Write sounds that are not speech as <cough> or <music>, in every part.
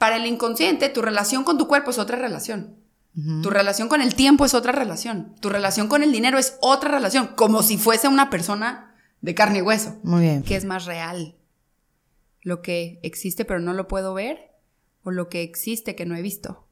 Para el inconsciente, tu relación con tu cuerpo es otra relación. Tu relación con el tiempo es otra relación. Tu relación con el dinero es otra relación. Como si fuese una persona de carne y hueso. Muy bien. ¿Qué es más real? ¿Lo que existe pero no lo puedo ver? ¿O lo que existe que no he visto?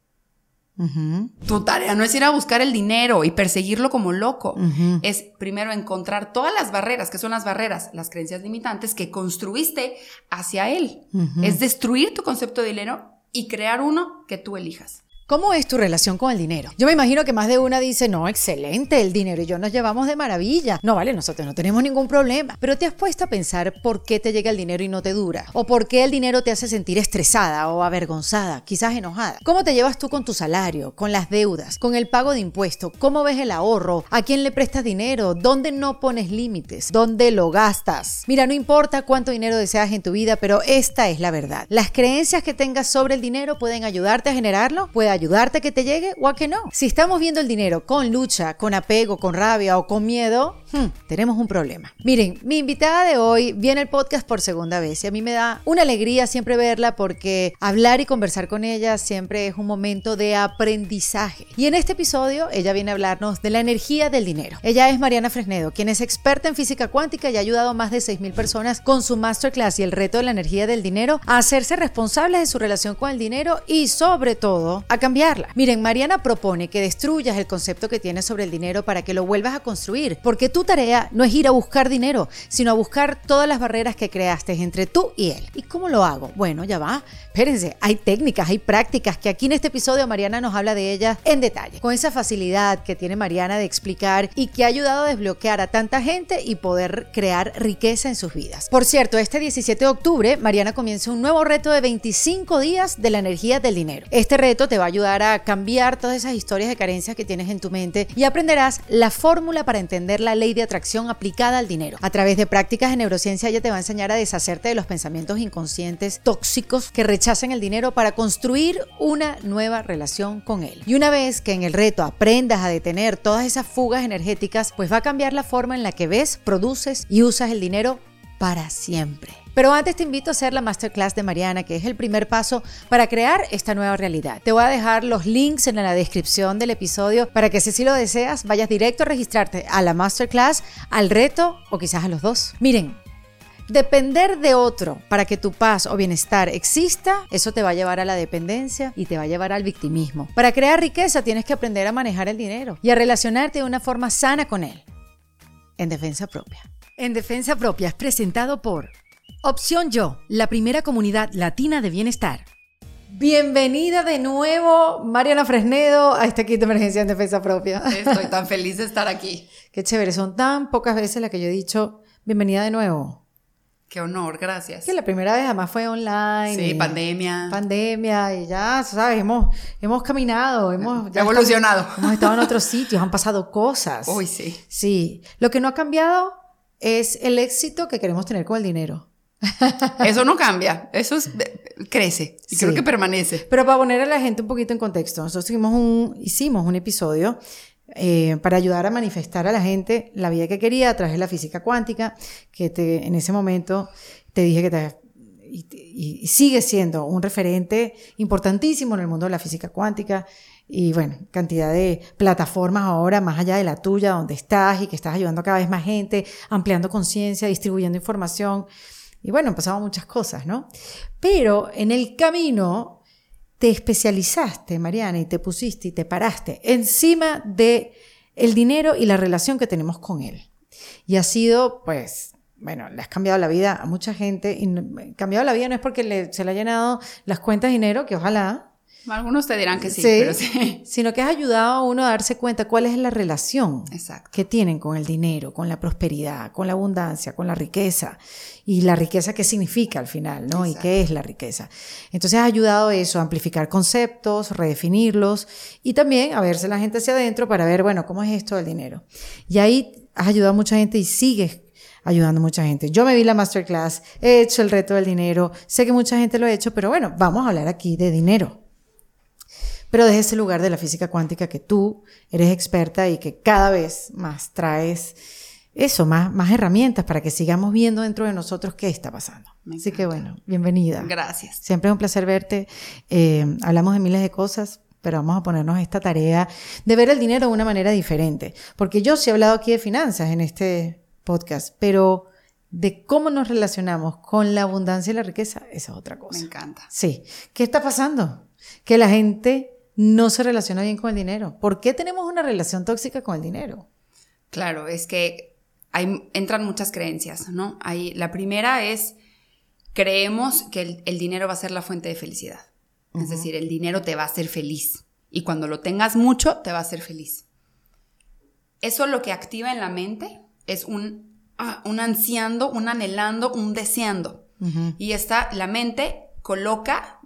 Tu tarea no es ir a buscar el dinero y perseguirlo como loco. Es primero encontrar todas las barreras, que son las barreras, las creencias limitantes que construiste hacia él. Es destruir tu concepto de dinero y crear uno que tú elijas. ¿Cómo es tu relación con el dinero? Yo me imagino que más de una dice, no, excelente, el dinero y yo nos llevamos de maravilla. No, vale, nosotros no tenemos ningún problema. Pero te has puesto a pensar por qué te llega el dinero y no te dura. O por qué el dinero te hace sentir estresada o avergonzada, quizás enojada. ¿Cómo te llevas tú con tu salario, con las deudas, con el pago de impuestos? ¿Cómo ves el ahorro? ¿A quién le prestas dinero? ¿Dónde no pones límites? ¿Dónde lo gastas? Mira, no importa cuánto dinero deseas en tu vida, pero esta es la verdad. Las creencias que tengas sobre el dinero pueden ayudarte a generarlo, puede ayudarte a que te llegue o a que no. Si estamos viendo el dinero con lucha, con apego, con rabia o con miedo, hmm, tenemos un problema. Miren, mi invitada de hoy viene al podcast por segunda vez y a mí me da una alegría siempre verla porque hablar y conversar con ella siempre es un momento de aprendizaje. Y en este episodio ella viene a hablarnos de la energía del dinero. Ella es Mariana Fresnedo, quien es experta en física cuántica y ha ayudado a más de 6.000 personas con su masterclass y el reto de la energía del dinero a hacerse responsables de su relación con el dinero y sobre todo a cambiarla. Miren, Mariana propone que destruyas el concepto que tienes sobre el dinero para que lo vuelvas a construir, porque tu tarea no es ir a buscar dinero, sino a buscar todas las barreras que creaste entre tú y él. ¿Y cómo lo hago? Bueno, ya va. Espérense, hay técnicas, hay prácticas que aquí en este episodio Mariana nos habla de ellas en detalle, con esa facilidad que tiene Mariana de explicar y que ha ayudado a desbloquear a tanta gente y poder crear riqueza en sus vidas. Por cierto, este 17 de octubre Mariana comienza un nuevo reto de 25 días de la energía del dinero. Este reto te va a ayudar a cambiar todas esas historias de carencias que tienes en tu mente y aprenderás la fórmula para entender la ley de atracción aplicada al dinero. A través de prácticas de neurociencia ella te va a enseñar a deshacerte de los pensamientos inconscientes tóxicos que rechazan el dinero para construir una nueva relación con él. Y una vez que en el reto aprendas a detener todas esas fugas energéticas, pues va a cambiar la forma en la que ves, produces y usas el dinero para siempre. Pero antes te invito a hacer la masterclass de Mariana, que es el primer paso para crear esta nueva realidad. Te voy a dejar los links en la descripción del episodio para que si así lo deseas, vayas directo a registrarte a la masterclass, al reto o quizás a los dos. Miren, Depender de otro para que tu paz o bienestar exista, eso te va a llevar a la dependencia y te va a llevar al victimismo. Para crear riqueza tienes que aprender a manejar el dinero y a relacionarte de una forma sana con él. En defensa propia. En defensa propia es presentado por Opción Yo, la primera comunidad latina de bienestar. Bienvenida de nuevo, Mariana Fresnedo, a este kit de emergencia en defensa propia. Estoy tan feliz de estar aquí. <laughs> Qué chévere, son tan pocas veces las que yo he dicho, bienvenida de nuevo. Qué honor, gracias. Que la primera vez además fue online. Sí, pandemia. Pandemia y ya, sabes, hemos, hemos caminado, hemos ya evolucionado. estamos- hemos estado en otros sitios, han pasado cosas. Uy, sí. Sí, lo que no ha cambiado es el éxito que queremos tener con el dinero. Eso no cambia, eso es- crece y Sí. creo que permanece. Pero para poner a la gente un poquito en contexto, nosotros hicimos un, hicimos un episodio eh, para ayudar a manifestar a la gente la vida que quería a través de la física cuántica, que te, en ese momento te dije que te, y, y- y sigue siendo un referente importantísimo en el mundo de la física cuántica. Y bueno, cantidad de plataformas ahora, más allá de la tuya, donde estás y que estás ayudando a cada vez más gente, ampliando conciencia, distribuyendo información. Y bueno, pasado muchas cosas, ¿no? Pero en el camino te especializaste, Mariana, y te pusiste y te paraste encima de el dinero y la relación que tenemos con él. Y ha sido, pues, bueno, le has cambiado la vida a mucha gente. Y cambiado la vida no es porque se le ha llenado las cuentas de dinero, que ojalá. Algunos te dirán que sí, pero sí. <laughs> Sino que has ayudado a uno a darse cuenta cuál es la relación que tienen con el dinero, con la prosperidad, con la abundancia, con la riqueza. Y la riqueza qué significa al final, ¿no? Y qué es la riqueza. Entonces has ayudado a eso, a amplificar conceptos, redefinirlos y también a verse la gente hacia adentro para ver, bueno, ¿cómo es esto del dinero? Y ahí has ayudado a mucha gente y sigues ayudando a mucha gente. Yo me vi la masterclass, he hecho el reto del dinero, sé que mucha gente lo ha hecho, pero bueno, vamos a hablar aquí de dinero. Pero desde ese lugar de la física cuántica que tú eres experta y que cada vez más traes eso, más, más herramientas para que sigamos viendo dentro de nosotros qué está pasando. Así que bueno, bienvenida. Gracias. Siempre es un placer verte. Eh, hablamos de miles de cosas, pero vamos a ponernos esta tarea de ver el dinero de una manera diferente. Porque yo sí he hablado aquí de finanzas en este podcast, pero de cómo nos relacionamos con la abundancia y la riqueza, esa es otra cosa. Me encanta. Sí. ¿Qué está pasando? Que la gente no se relaciona bien con el dinero. ¿Por qué tenemos una relación tóxica con el dinero? Claro, es que hay, entran muchas creencias, ¿no? Hay, la primera es, creemos que el, dinero va a ser la fuente de felicidad. Es decir, el dinero te va a hacer feliz. Y cuando lo tengas mucho, te va a hacer feliz. Eso lo que activa en la mente es un, ah, un ansiando, un anhelando, un deseando. Y está, la mente coloca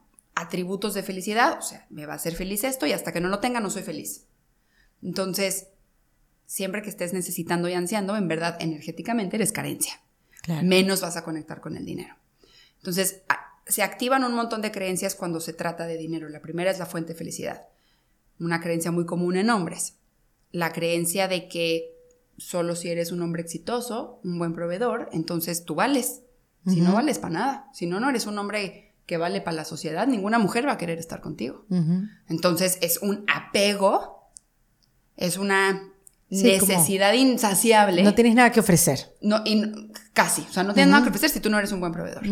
atributos de felicidad, o sea, me va a hacer feliz esto y hasta que no lo tenga no soy feliz. Entonces, siempre que estés necesitando y ansiando, en verdad, energéticamente eres carencia. Menos vas a conectar con el dinero. Entonces, se activan un montón de creencias cuando se trata de dinero. La primera es la fuente de felicidad. Una creencia muy común en hombres. La creencia de que solo si eres un hombre exitoso, un buen proveedor, entonces tú vales. Si no vales para nada, si no, no eres un hombre que vale para la sociedad, ninguna mujer va a querer estar contigo. Entonces es un apego, es una necesidad insaciable. No tienes nada que ofrecer. No, y, casi, o sea, no tienes nada que ofrecer si tú no eres un buen proveedor.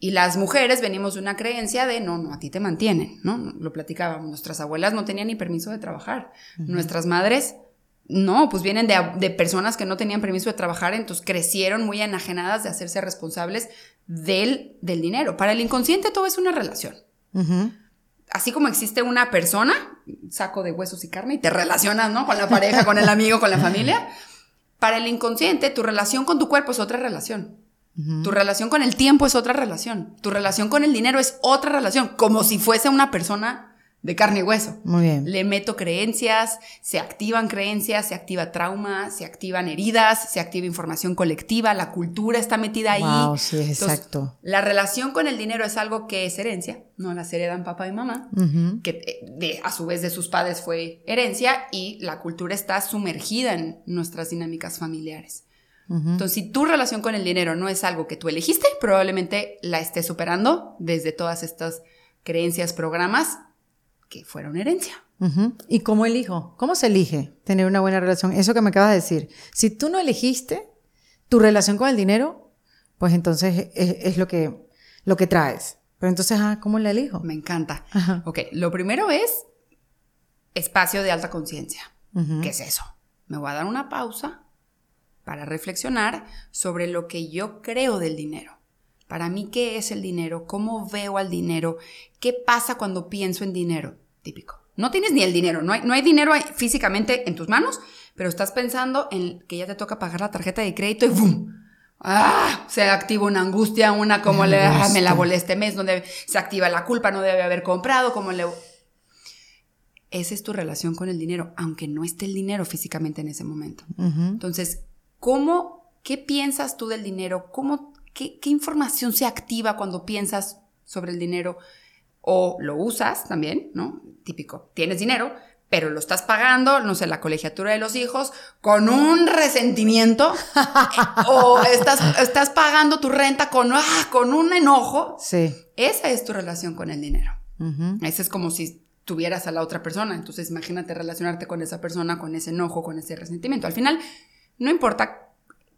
Y las mujeres venimos de una creencia de, no, no, a ti te mantienen, ¿no? Lo platicábamos, nuestras abuelas no tenían ni permiso de trabajar. Nuestras madres no, pues vienen de, personas que no tenían permiso de trabajar, entonces crecieron muy enajenadas de hacerse responsables del, del dinero. Para el inconsciente todo es una relación. Así como existe una persona, saco de huesos y carne, y te relacionas, ¿no? Con la pareja, con el amigo, con la familia. Para el inconsciente, tu relación con tu cuerpo es otra relación. Tu relación con el tiempo es otra relación. Tu relación con el dinero es otra relación, como si fuese una persona de carne y hueso. Muy bien. Le meto creencias, se activan creencias, se activa trauma, se activan heridas, se activa información colectiva, la cultura está metida ahí. Wow, sí, exacto. La relación con el dinero es algo que es herencia, no las heredan papá y mamá, que eh, de, a su vez de sus padres fue herencia y la cultura está sumergida en nuestras dinámicas familiares. Entonces, si tu relación con el dinero no es algo que tú elegiste, probablemente la estés superando desde todas estas creencias, programas que fueron herencia. ¿Y cómo elijo? ¿Cómo se elige tener una buena relación? Eso que me acabas de decir. Si tú no elegiste tu relación con el dinero, pues entonces es, lo, que, lo que traes. Pero entonces, ah, ¿cómo la elijo? Me encanta. Ok, lo primero es espacio de alta conciencia. ¿Qué es eso? Me voy a dar una pausa para reflexionar sobre lo que yo creo del dinero. Para mí, ¿qué es el dinero? ¿Cómo veo al dinero? ¿Qué pasa cuando pienso en dinero? Típico. No tienes ni el dinero, no hay, no hay dinero físicamente en tus manos, pero estás pensando en que ya te toca pagar la tarjeta de crédito y ¡bum! ¡Ah! Se activa una angustia, una como le, ah, me la volé este mes, donde se activa la culpa, no debe haber comprado, como le... Esa es tu relación con el dinero, aunque no esté el dinero físicamente en ese momento. Entonces, ¿cómo, qué piensas tú del dinero? ¿Cómo, qué, qué información se activa cuando piensas sobre el dinero? O lo usas también, ¿no? Típico, tienes dinero, pero lo estás pagando, no sé, la colegiatura de los hijos, con un resentimiento, <laughs> o estás, estás pagando tu renta con, ah, con un enojo. Sí. Esa es tu relación con el dinero. Esa es como si tuvieras a la otra persona. Entonces, imagínate relacionarte con esa persona, con ese enojo, con ese resentimiento. Al final, no importa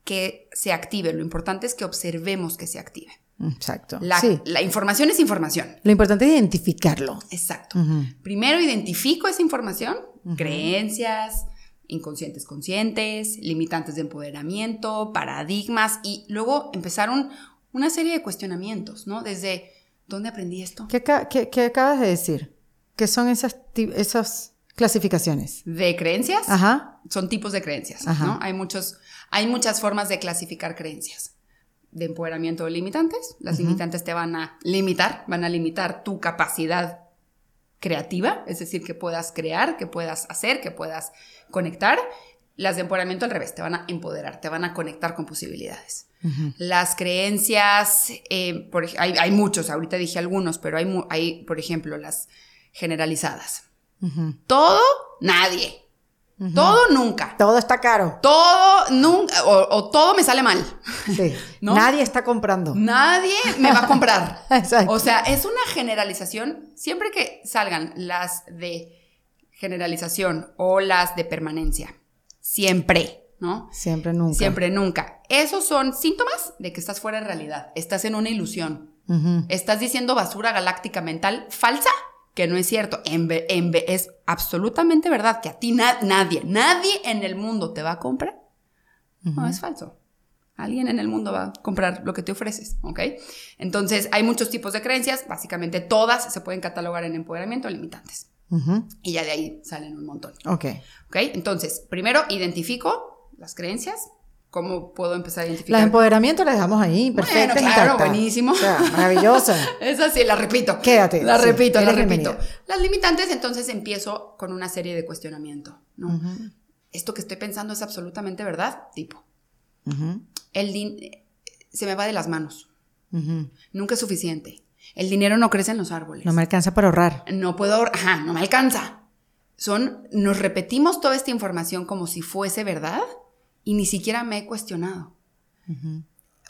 que se active, lo importante es que observemos que se active. Exacto. La, sí. la información es información. Lo importante es identificarlo. Exacto. Primero identifico esa información, creencias, inconscientes conscientes, limitantes de empoderamiento, paradigmas y luego empezaron una serie de cuestionamientos, ¿no? Desde, ¿dónde aprendí esto? ¿Qué, qué- qué acabas de decir? ¿Qué son esas, esas clasificaciones? De creencias, Ajá. son tipos de creencias, Ajá. ¿no? Hay, muchos, hay muchas formas de clasificar creencias. De empoderamiento de limitantes. Las limitantes te van a limitar, van a limitar tu capacidad creativa, es decir, que puedas crear, que puedas hacer, que puedas conectar. Las de empoderamiento al revés, te van a empoderar, te van a conectar con posibilidades. Las creencias, eh, por hay, hay muchos, ahorita dije algunos, pero hay, hay, por ejemplo, las generalizadas. Todo, nadie. Todo, nunca. Todo está caro. Todo, nunca, o, o todo me sale mal. Sí. <laughs> ¿No? Nadie está comprando. Nadie me va a comprar. <laughs> Exacto. O sea, es una generalización. Siempre que salgan las de generalización o las de permanencia. Siempre, ¿no? Siempre, nunca. Siempre, nunca. Esos son síntomas de que estás fuera de realidad. Estás en una ilusión. Estás diciendo basura galáctica mental falsa, que no es cierto. En ve- en ve- es absolutamente verdad que a ti na- nadie, nadie en el mundo te va a comprar. No, es falso. Alguien en el mundo va a comprar lo que te ofreces, ¿ok? Entonces, hay muchos tipos de creencias. Básicamente, todas se pueden catalogar en empoderamiento limitantes. Y ya de ahí salen un montón. Ok. ¿Ok? Entonces, primero identifico las creencias. ¿Cómo puedo empezar a Las identificar? empoderamientos las dejamos ahí, perfectas, Bueno, claro, intactas. buenísimo. O sea, maravillosa. <laughs> Esa sí, la repito. Quédate, La sí, repito, la repito. bienvenida. Las limitantes, entonces empiezo con una serie de cuestionamiento, ¿no? Esto que estoy pensando es absolutamente verdad, tipo. Ujú, El din- se me va de las manos. ujú. Nunca es suficiente. El dinero no crece en los árboles. No me alcanza para ahorrar. no puedo, ahor- ajá, no me alcanza. Son, nos repetimos toda esta información como si fuese verdad y ni siquiera me he cuestionado.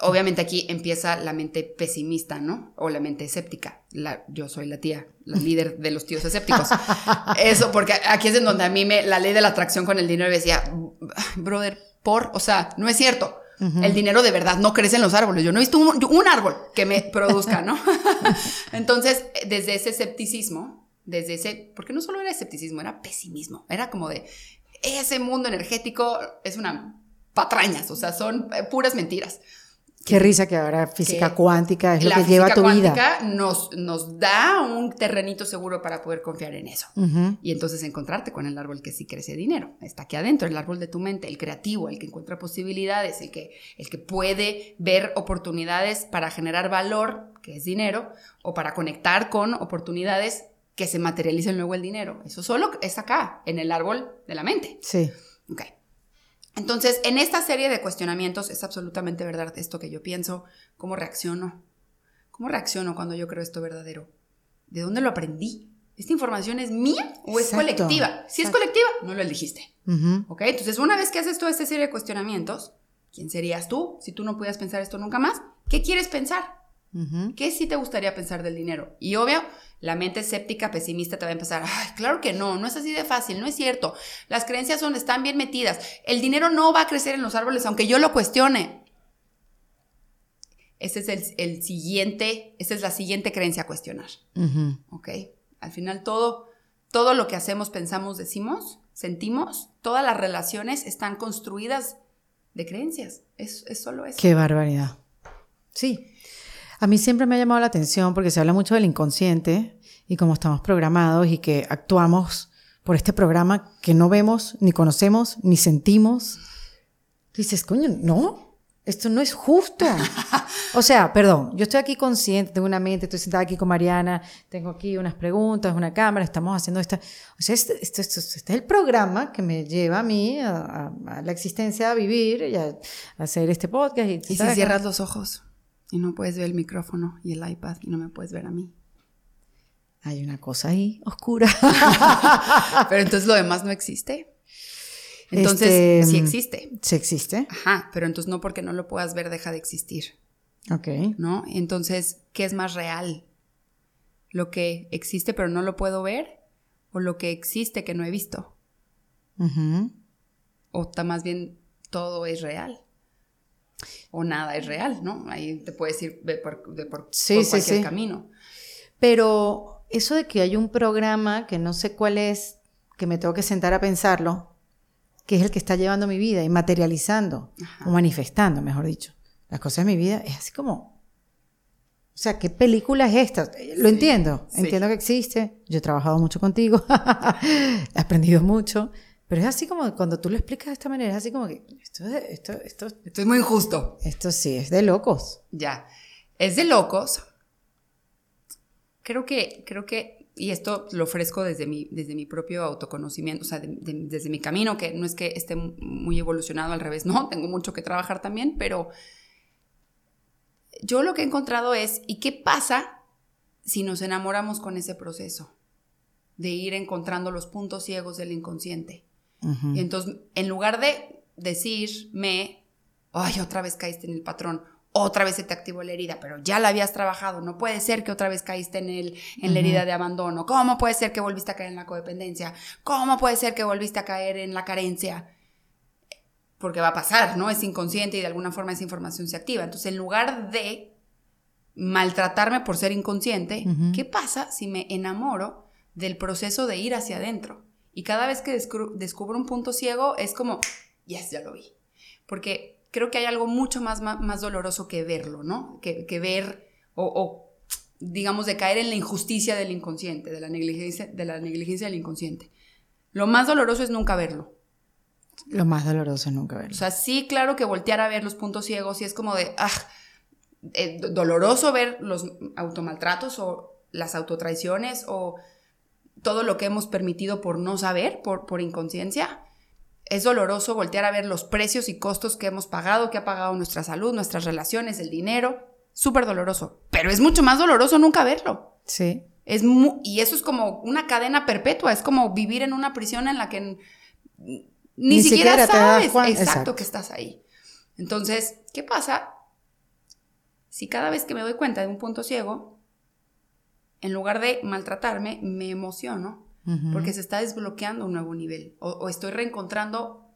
Obviamente aquí empieza la mente pesimista, ¿no? O la mente escéptica. La, yo soy la tía, la líder de los tíos escépticos. <laughs> Eso, porque aquí es en donde a mí me, la ley de la atracción con el dinero decía, brother, por, o sea, no es cierto. El dinero de verdad no crece en los árboles. Yo no he visto un, un árbol que me produzca, ¿no? <laughs> Entonces, desde ese escepticismo, desde ese, porque no solo era escepticismo, era pesimismo. Era como de, ese mundo energético es una patrañas, o sea, son eh, puras mentiras. Qué risa que ahora física Que cuántica es lo que lleva física tu vida. cuántica Nos, nos da un terrenito seguro para poder confiar en eso. Y entonces encontrarte con el árbol que sí crece dinero. Está aquí adentro, el árbol de tu mente, el creativo, el que encuentra posibilidades, el que, el que puede ver oportunidades para generar valor, que es dinero, o para conectar con oportunidades que se materialicen luego el dinero. Eso solo es acá, en el árbol de la mente. Sí. Ok. Entonces, en esta serie de cuestionamientos es absolutamente verdad esto que yo pienso, cómo reacciono. ¿Cómo reacciono cuando yo creo esto verdadero? ¿De dónde lo aprendí? ¿Esta información es mía o es Exacto, colectiva? Si es colectiva, no lo elegiste. Ujú. ¿Ok? Entonces, una vez que haces toda esta serie de cuestionamientos, ¿quién serías tú si tú no pudieras pensar esto nunca más? ¿Qué quieres pensar? ¿Qué sí te gustaría pensar del dinero? Y obvio, la mente escéptica, pesimista te va a empezar, ay, claro que no, no es así de fácil, no es cierto. Las creencias son, están bien metidas. El dinero no va a crecer en los árboles aunque yo lo cuestione. Ese es el, el siguiente, esa es la siguiente creencia a cuestionar. Al final todo, todo lo que hacemos, pensamos, decimos, sentimos, todas las relaciones están construidas de creencias. Es, es solo eso. Qué barbaridad. Sí. A mí siempre me ha llamado la atención porque se habla mucho del inconsciente y cómo estamos programados y que actuamos por este programa que no vemos, ni conocemos, ni sentimos. Dices, coño, no, esto no es justo. O sea, perdón, yo estoy aquí consciente, tengo una mente, estoy sentada aquí con Mariana, tengo aquí unas preguntas, una cámara, estamos haciendo esta... O sea, este, este- este- este es el programa que me lleva a mí a, a- a la existencia, a vivir y a, a hacer este podcast. Y, Y si cierras los ojos y no puedes ver el micrófono y el iPad y no me puedes ver a mí. Hay una cosa ahí oscura. <laughs> Pero entonces lo demás no existe. Entonces, Este, sí existe. ¿Sí existe? Ajá, pero entonces no porque no lo puedas ver deja de existir, Ok. ¿no? Entonces, ¿qué es más real? ¿Lo que existe pero no lo puedo ver? ¿O lo que existe que no he visto? Ujú. ¿O ta- más bien todo es real? O nada es real, ¿no? Ahí te puedes ir de por, de por, Sí, por sí, cualquier sí. camino. Pero eso de que hay un programa que no sé cuál es, que me tengo que sentar a pensarlo, que es el que está llevando mi vida y materializando, o manifestando, mejor dicho, las cosas de mi vida, es así como... O sea, ¿qué película es esta? Lo Sí, entiendo, entiendo que existe, yo he trabajado mucho contigo, <laughs> he aprendido mucho, pero es así como cuando tú lo explicas de esta manera, es así como que esto, es- esto, esto, Esto es muy injusto. esto sí es de locos. Ya. Es de locos. Creo que, creo que, y esto lo ofrezco desde mi, desde mi propio autoconocimiento, o sea, de- de- desde mi camino, que no es que esté muy evolucionado al revés, <laughs> no, tengo mucho que trabajar también, pero yo lo que he encontrado es, ¿y qué pasa si nos enamoramos con ese proceso? De ir encontrando los puntos ciegos del inconsciente. Y entonces, en lugar de decirme, ay, otra vez caíste en el patrón, otra vez se te activó la herida, pero ya la habías trabajado, no puede ser que otra vez caíste en, el, en la herida de abandono, ¿cómo puede ser que volviste a caer en la codependencia? ¿Cómo puede ser que volviste a caer en la carencia? Porque va a pasar, ¿no? Es inconsciente y de alguna forma esa información se activa. Entonces, en lugar de maltratarme por ser inconsciente, ¿qué pasa si me enamoro del proceso de ir hacia adentro? Y cada vez que descubro, descubro un punto ciego es como, yes, ya lo vi. Porque creo que hay algo mucho más, más, más doloroso que verlo, ¿no? Que, que ver o, o, digamos, de caer en la injusticia del inconsciente, de la, negligencia, de la negligencia del inconsciente. Lo más doloroso es nunca verlo. Lo más doloroso es nunca verlo. O sea, sí, claro que voltear a ver los puntos ciegos y es como de, ah, eh, doloroso ver los automaltratos o las autotraiciones o todo lo que hemos permitido por no saber, por, por inconsciencia. Es doloroso voltear a ver los precios y costos que hemos pagado, que ha pagado nuestra salud, nuestras relaciones, el dinero. Súper doloroso. Pero es mucho más doloroso nunca verlo. Sí. Es mu- y eso es como una cadena perpetua, es como vivir en una prisión en la que ni, Ni siquiera, sabes exacto. que estás ahí. Entonces, ¿qué pasa si cada vez que me doy cuenta de un punto ciego, en lugar de maltratarme, me emociono porque se está desbloqueando un nuevo nivel o, o estoy reencontrando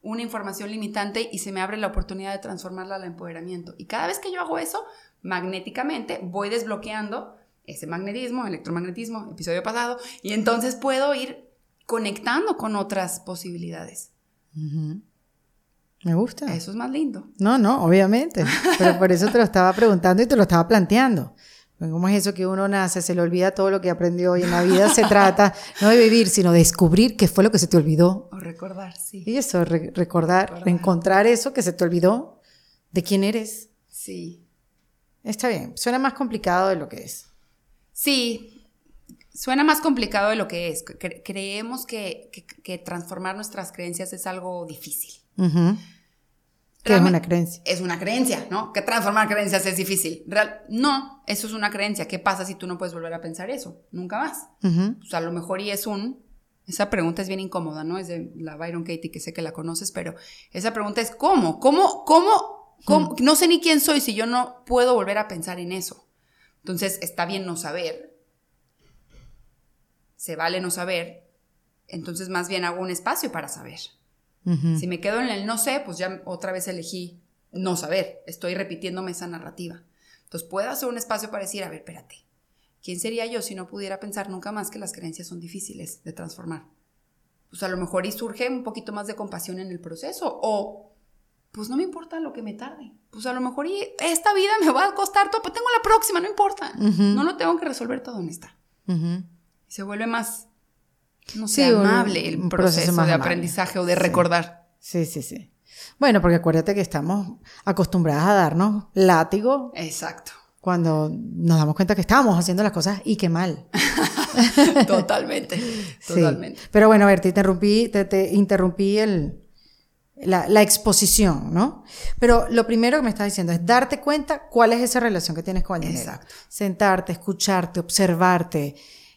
una información limitante y se me abre la oportunidad de transformarla al empoderamiento. Y cada vez que yo hago eso, magnéticamente voy desbloqueando ese magnetismo, electromagnetismo, episodio pasado, y entonces puedo ir conectando con otras posibilidades. Me gusta. Eso es más lindo. No, no, obviamente. Pero por eso te lo estaba preguntando y te lo estaba planteando. ¿Cómo es eso que uno nace, se le olvida todo lo que aprendió y en la vida se trata <laughs> no de vivir, sino de descubrir qué fue lo que se te olvidó? O recordar, sí. Y eso, re- recordar, reencontrar eso que se te olvidó de quién eres. Sí. Está bien, suena más complicado de lo que es. Sí, suena más complicado de lo que es. Cre- creemos que, que- que transformar nuestras creencias es algo difícil. Ujú. Es una creencia. Es una creencia, ¿no? Que transformar creencias es difícil. Real- no, eso es una creencia. ¿Qué pasa si tú no puedes volver a pensar eso? Nunca más. Ujú. Pues a lo mejor y es un... Esa pregunta es bien incómoda, ¿no? Es de la Byron Katie, que sé que la conoces, pero esa pregunta es ¿cómo? ¿Cómo? ¿Cómo? ¿Cómo? No sé ni quién soy si yo no puedo volver a pensar en eso. Entonces, está bien no saber. Se vale no saber. Entonces, más bien hago un espacio para saber. Si me quedo en el no sé, pues ya otra vez elegí no saber. Estoy repitiéndome esa narrativa. Entonces puedo hacer un espacio para decir, a ver, espérate. ¿Quién sería yo si no pudiera pensar nunca más que las creencias son difíciles de transformar? Pues a lo mejor y surge un poquito más de compasión en el proceso. O, pues no me importa lo que me tarde. Pues a lo mejor y esta vida me va a costar todo, pero tengo la próxima, no importa. No lo tengo que resolver todo en esta. Se vuelve más, no Sí, sé, un- amable el proceso proceso, más de amable. aprendizaje o de Sí. recordar. Sí, sí, sí. Bueno, porque acuérdate que estamos acostumbradas a darnos látigo Exacto. cuando nos damos cuenta que estábamos haciendo las cosas y qué mal. <laughs> Totalmente, <laughs> Sí. totalmente. Pero bueno, a ver, te interrumpí, te, te interrumpí el, la, la exposición, ¿no? Pero lo primero que me estás diciendo es darte cuenta cuál es esa relación que tienes con el dinero. Exacto. Sentarte, escucharte, observarte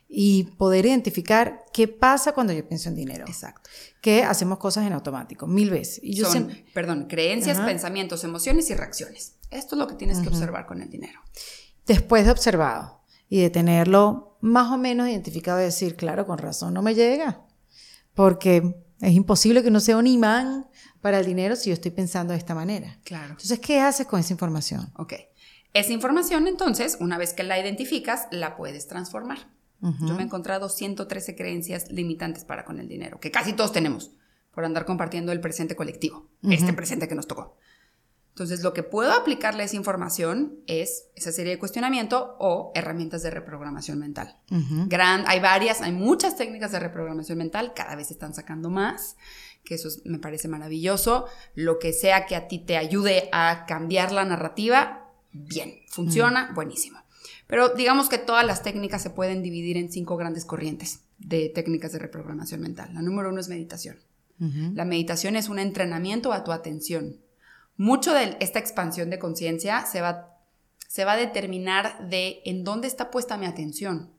y poder identificar qué pasa cuando yo pienso en dinero. Exacto. Que hacemos cosas en automático, mil veces. Y yo Son, siempre- perdón, creencias, Ajá. pensamientos, emociones y reacciones. Esto es lo que tienes que observar con el dinero. después de observado y de tenerlo más o menos identificado y decir, claro, con razón no me llega, porque es imposible que no sea un imán para el dinero si yo estoy pensando de esta manera. Claro. Entonces, ¿qué haces con esa información? Ok. Esa información, entonces, una vez que la identificas, la puedes transformar. Yo me he encontrado 113 creencias limitantes para con el dinero, que casi todos tenemos, por andar compartiendo el presente colectivo, este presente que nos tocó. Entonces, lo que puedo aplicarle a esa información es esa serie de cuestionamiento o herramientas de reprogramación mental. Gran, hay varias, hay muchas técnicas de reprogramación mental, cada vez están sacando más, que eso me parece maravilloso. Lo que sea que a ti te ayude a cambiar la narrativa, bien, funciona, buenísimo. Pero digamos que todas las técnicas se pueden dividir en cinco grandes corrientes de técnicas de reprogramación mental. La número uno es meditación. La meditación es un entrenamiento a tu atención. Mucho de esta expansión de conciencia se va, se va a determinar de en dónde está puesta mi atención.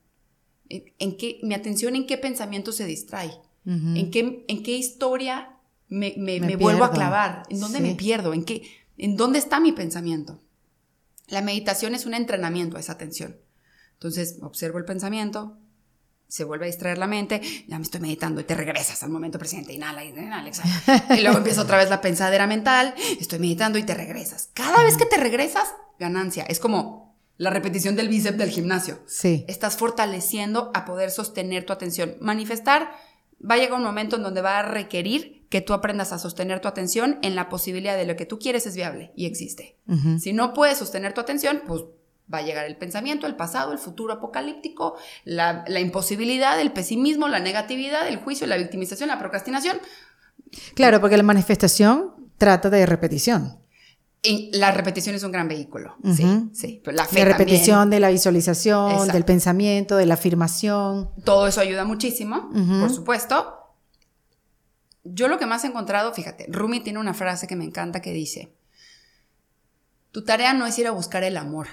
En, qué, mi atención en qué pensamiento se distrae. en, qué, en qué historia me, vuelvo a clavar. En dónde me pierdo. En, qué, en dónde está mi pensamiento. La meditación es un entrenamiento a esa atención. Entonces, observo el pensamiento, se vuelve a distraer la mente, ya me estoy meditando y te regresas al momento presente, inhala, inhala, exhala. <laughs> Y luego empieza otra vez la pensadera mental, estoy meditando y te regresas. Cada vez que te regresas, ganancia. Es como la repetición del bíceps del gimnasio. Sí. Estás fortaleciendo a poder sostener tu atención. Manifestar va a llegar un momento en donde va a requerir que tú aprendas a sostener tu atención en la posibilidad de lo que tú quieres es viable y existe. Si no puedes sostener tu atención, pues va a llegar el pensamiento, el pasado, el futuro apocalíptico, la, imposibilidad, el pesimismo, la negatividad, el juicio, la victimización, la procrastinación. Claro, porque la manifestación trata de repetición. Y la repetición es un gran vehículo. Sí, sí. la, repetición de la visualización, del pensamiento, de la afirmación. Todo eso ayuda muchísimo, por supuesto. Yo lo que más he encontrado, fíjate, Rumi tiene una frase que me encanta que dice, tu tarea no es ir a buscar el amor,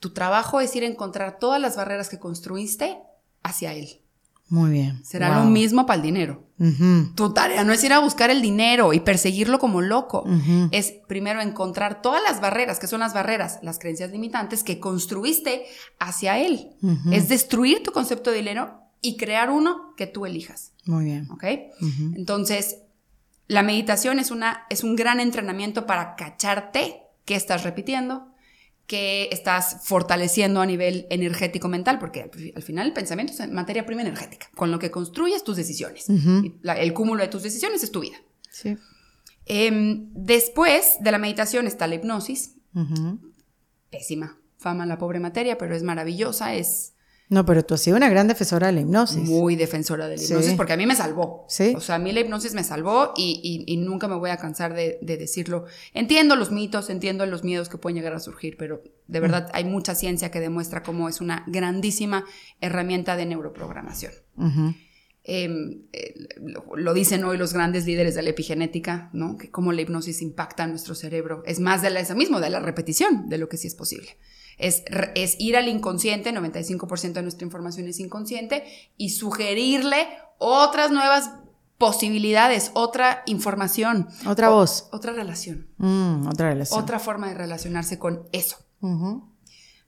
tu trabajo es ir a encontrar todas las barreras que construiste hacia él. Muy bien. Será lo mismo para el dinero. Tu tarea no es ir a buscar el dinero y perseguirlo como loco. Es primero encontrar todas las barreras, que son las barreras, las creencias limitantes que construiste hacia él. Es destruir tu concepto de dinero y crear uno que tú elijas. Muy bien. ¿Ok? Entonces, la meditación es, una, es un gran entrenamiento para cacharte qué estás repitiendo, qué estás fortaleciendo a nivel energético mental, porque al final el pensamiento es materia prima energética, con lo que construyes tus decisiones. el cúmulo de tus decisiones es tu vida. Sí. Em, después de la meditación está la hipnosis. Pésima fama la pobre materia, pero es maravillosa, es no, pero tú has sido una gran defensora de la hipnosis. Muy defensora de la hipnosis, porque a mí me salvó. Sí. O sea, a mí la hipnosis me salvó y, nunca me voy a cansar de, decirlo. Entiendo los mitos, entiendo los miedos que pueden llegar a surgir, pero de verdad hay mucha ciencia que demuestra cómo es una grandísima herramienta de neuroprogramación. Em, eh, lo, dicen hoy los grandes líderes de la epigenética, ¿no? Que cómo la hipnosis impacta en nuestro cerebro. Es más de la, eso mismo, de la repetición de lo que sí es posible. Es, ir al inconsciente, 95% de nuestra información es inconsciente, y sugerirle otras nuevas posibilidades, otra información. Otra voz. Otra relación. Mm, otra relación. Otra forma de relacionarse con eso.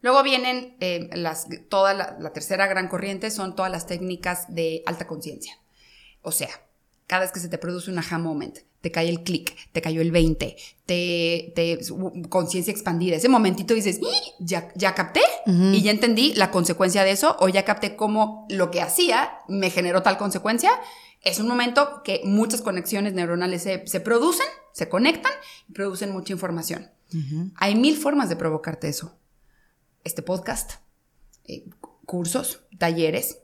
Luego vienen eh, las, toda la, tercera gran corriente, son todas las técnicas de alta conciencia. O sea, cada vez que se te produce un aha moment, te cae el clic, te cayó el 20, te, te conciencia expandida. Ese momentito dices, ya, ya capté y ya entendí la consecuencia de eso o ya capté cómo lo que hacía me generó tal consecuencia. Es un momento que muchas conexiones neuronales se, producen, se conectan y producen mucha información. Hay mil formas de provocarte eso. Este podcast, eh, cursos, talleres,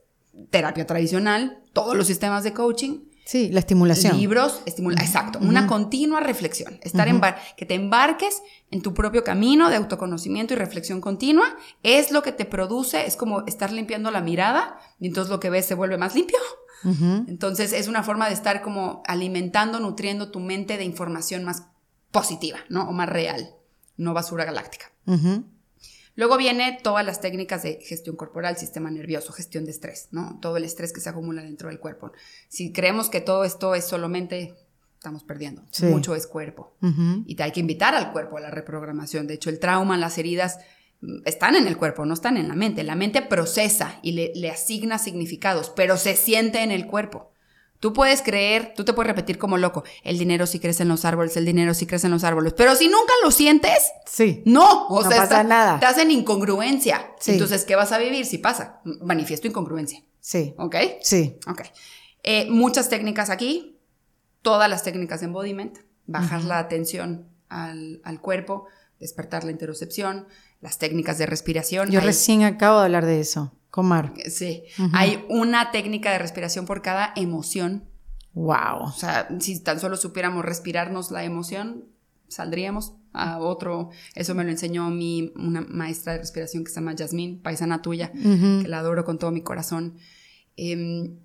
terapia tradicional, todos los sistemas de coaching Sí, la estimulación. Libros, estimula, exacto, una continua reflexión, estar en que te embarques en tu propio camino de autoconocimiento y reflexión continua, es lo que te produce, es como estar limpiando la mirada y entonces lo que ves se vuelve más limpio. Entonces es una forma de estar como alimentando, nutriendo tu mente de información más positiva, ¿no? O más real, no basura galáctica. Luego viene todas las técnicas de gestión corporal, sistema nervioso, gestión de estrés, ¿no? Todo el estrés que se acumula dentro del cuerpo. Si creemos que todo esto es solamente, estamos perdiendo. Mucho es cuerpo. Y te hay que invitar al cuerpo a la reprogramación. De hecho, el trauma, las heridas mm, están en el cuerpo, no están en la mente. La mente procesa y le, le asigna significados, pero se siente en el cuerpo. Tú puedes creer, tú te puedes repetir como loco, el dinero sí crece en los árboles, el dinero sí crece en los árboles, pero si nunca lo sientes, Sí. no, o No sea, pasa está- nada. estás en incongruencia. Sí. Entonces, ¿qué vas a vivir si pasa? Manifiesto incongruencia, Sí. ¿ok? Sí. Ok. Eh, muchas técnicas aquí, todas las técnicas de embodiment, bajar la atención al, al cuerpo, despertar la interocepción, las técnicas de respiración. Yo recién acabo de hablar de eso, con Mar. Sí, hay una técnica de respiración por cada emoción. Wow. O sea, si tan solo supiéramos respirarnos la emoción, saldríamos a otro. Eso me lo enseñó mi, una maestra de respiración que se llama Yasmín, paisana tuya, que la adoro con todo mi corazón. Em,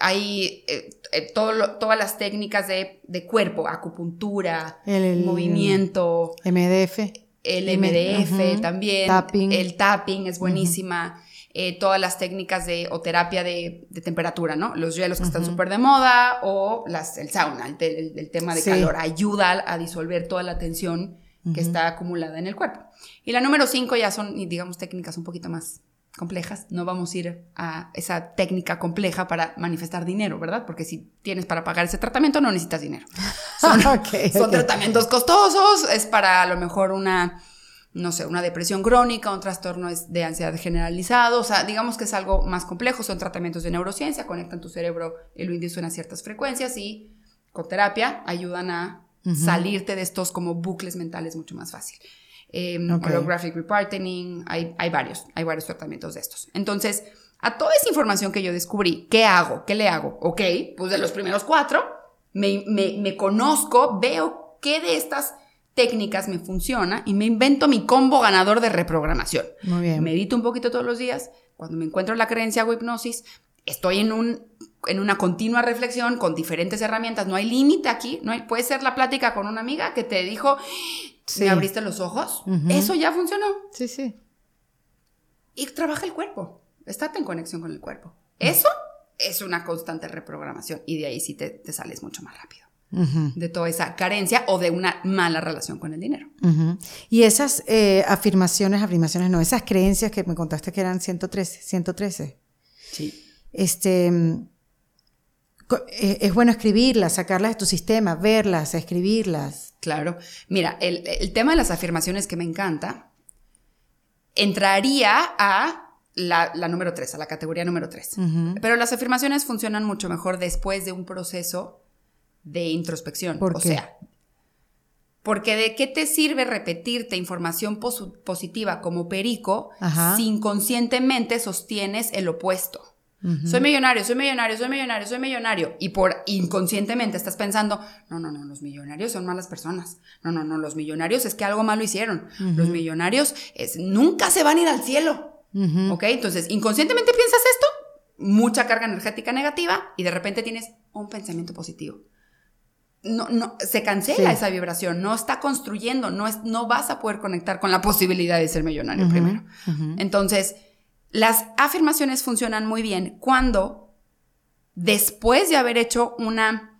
hay eh, eh, todo lo- todas las técnicas de, de cuerpo, acupuntura, El- el- movimiento, MDF. el MDF ujú. también, Tapping. el tapping es buenísima, eh, todas las técnicas de o terapia de, de temperatura, ¿no? Los hielos que están súper de moda o las, el sauna, el, te- el- el tema de Sí. calor, ayuda a disolver toda la tensión que está acumulada en el cuerpo. Y la número cinco ya son, digamos, técnicas un poquito más complejas. No vamos a ir a esa técnica compleja para manifestar dinero, ¿verdad? Porque si tienes para pagar ese tratamiento no necesitas dinero. <laughs> Son, Ok, son ok. tratamientos costosos, es para a lo mejor una, no sé, una depresión crónica, un trastorno es- de ansiedad generalizado, o sea, digamos que es algo más complejo, son tratamientos de neurociencia, conectan tu cerebro y lo inducen a ciertas frecuencias y con terapia ayudan a salirte de estos como bucles mentales mucho más fácil. Eh. Holographic reparting, hay, hay varios, hay varios tratamientos de estos. Entonces, a toda esa información que yo descubrí, ¿qué hago? ¿Qué le hago? Ok, pues de los primeros cuatro, me, me- me conozco, veo qué de estas técnicas me funciona y me invento mi combo ganador de reprogramación. Muy bien. Medito un poquito todos los días. Cuando me encuentro la creencia o hipnosis, estoy en, un, en una continua reflexión con diferentes herramientas. No hay límite aquí. No hay, puede ser la plática con una amiga que te dijo, Sí. me abriste los ojos. Eso ya funcionó. Sí, sí. Y trabaja el cuerpo. Estate en conexión con el cuerpo. Eso es una constante reprogramación y de ahí sí te, te sales mucho más rápido. De toda esa carencia o de una mala relación con el dinero. Y esas eh, afirmaciones, afirmaciones no, esas creencias que me contaste que eran 113, 113. Sí. Este, mm, eh, es bueno escribirlas, sacarlas de tu sistema, verlas, escribirlas. Claro. Mira, el, el tema de las afirmaciones que me encanta entraría a la, la número 3, a la categoría número 3. Ujú. Pero las afirmaciones funcionan mucho mejor después de un proceso de introspección. ¿Por o qué? sea, porque de qué te sirve repetirte información positiva como perico Ajá. si inconscientemente sostienes el opuesto. Soy millonario, soy millonario, soy millonario, soy millonario. Y por inconscientemente estás pensando, no, no, no, los millonarios son malas personas. No, no, no, los millonarios es que algo malo hicieron. Los millonarios es, nunca se van a ir al cielo. ¿Ok? Entonces, inconscientemente piensas esto, mucha carga energética negativa y de repente tienes un pensamiento positivo. No, no, se cancela Sí. esa vibración, no está construyendo, no, es, no vas a poder conectar con la posibilidad de ser millonario primero. Entonces, las afirmaciones funcionan muy bien cuando, después de haber hecho una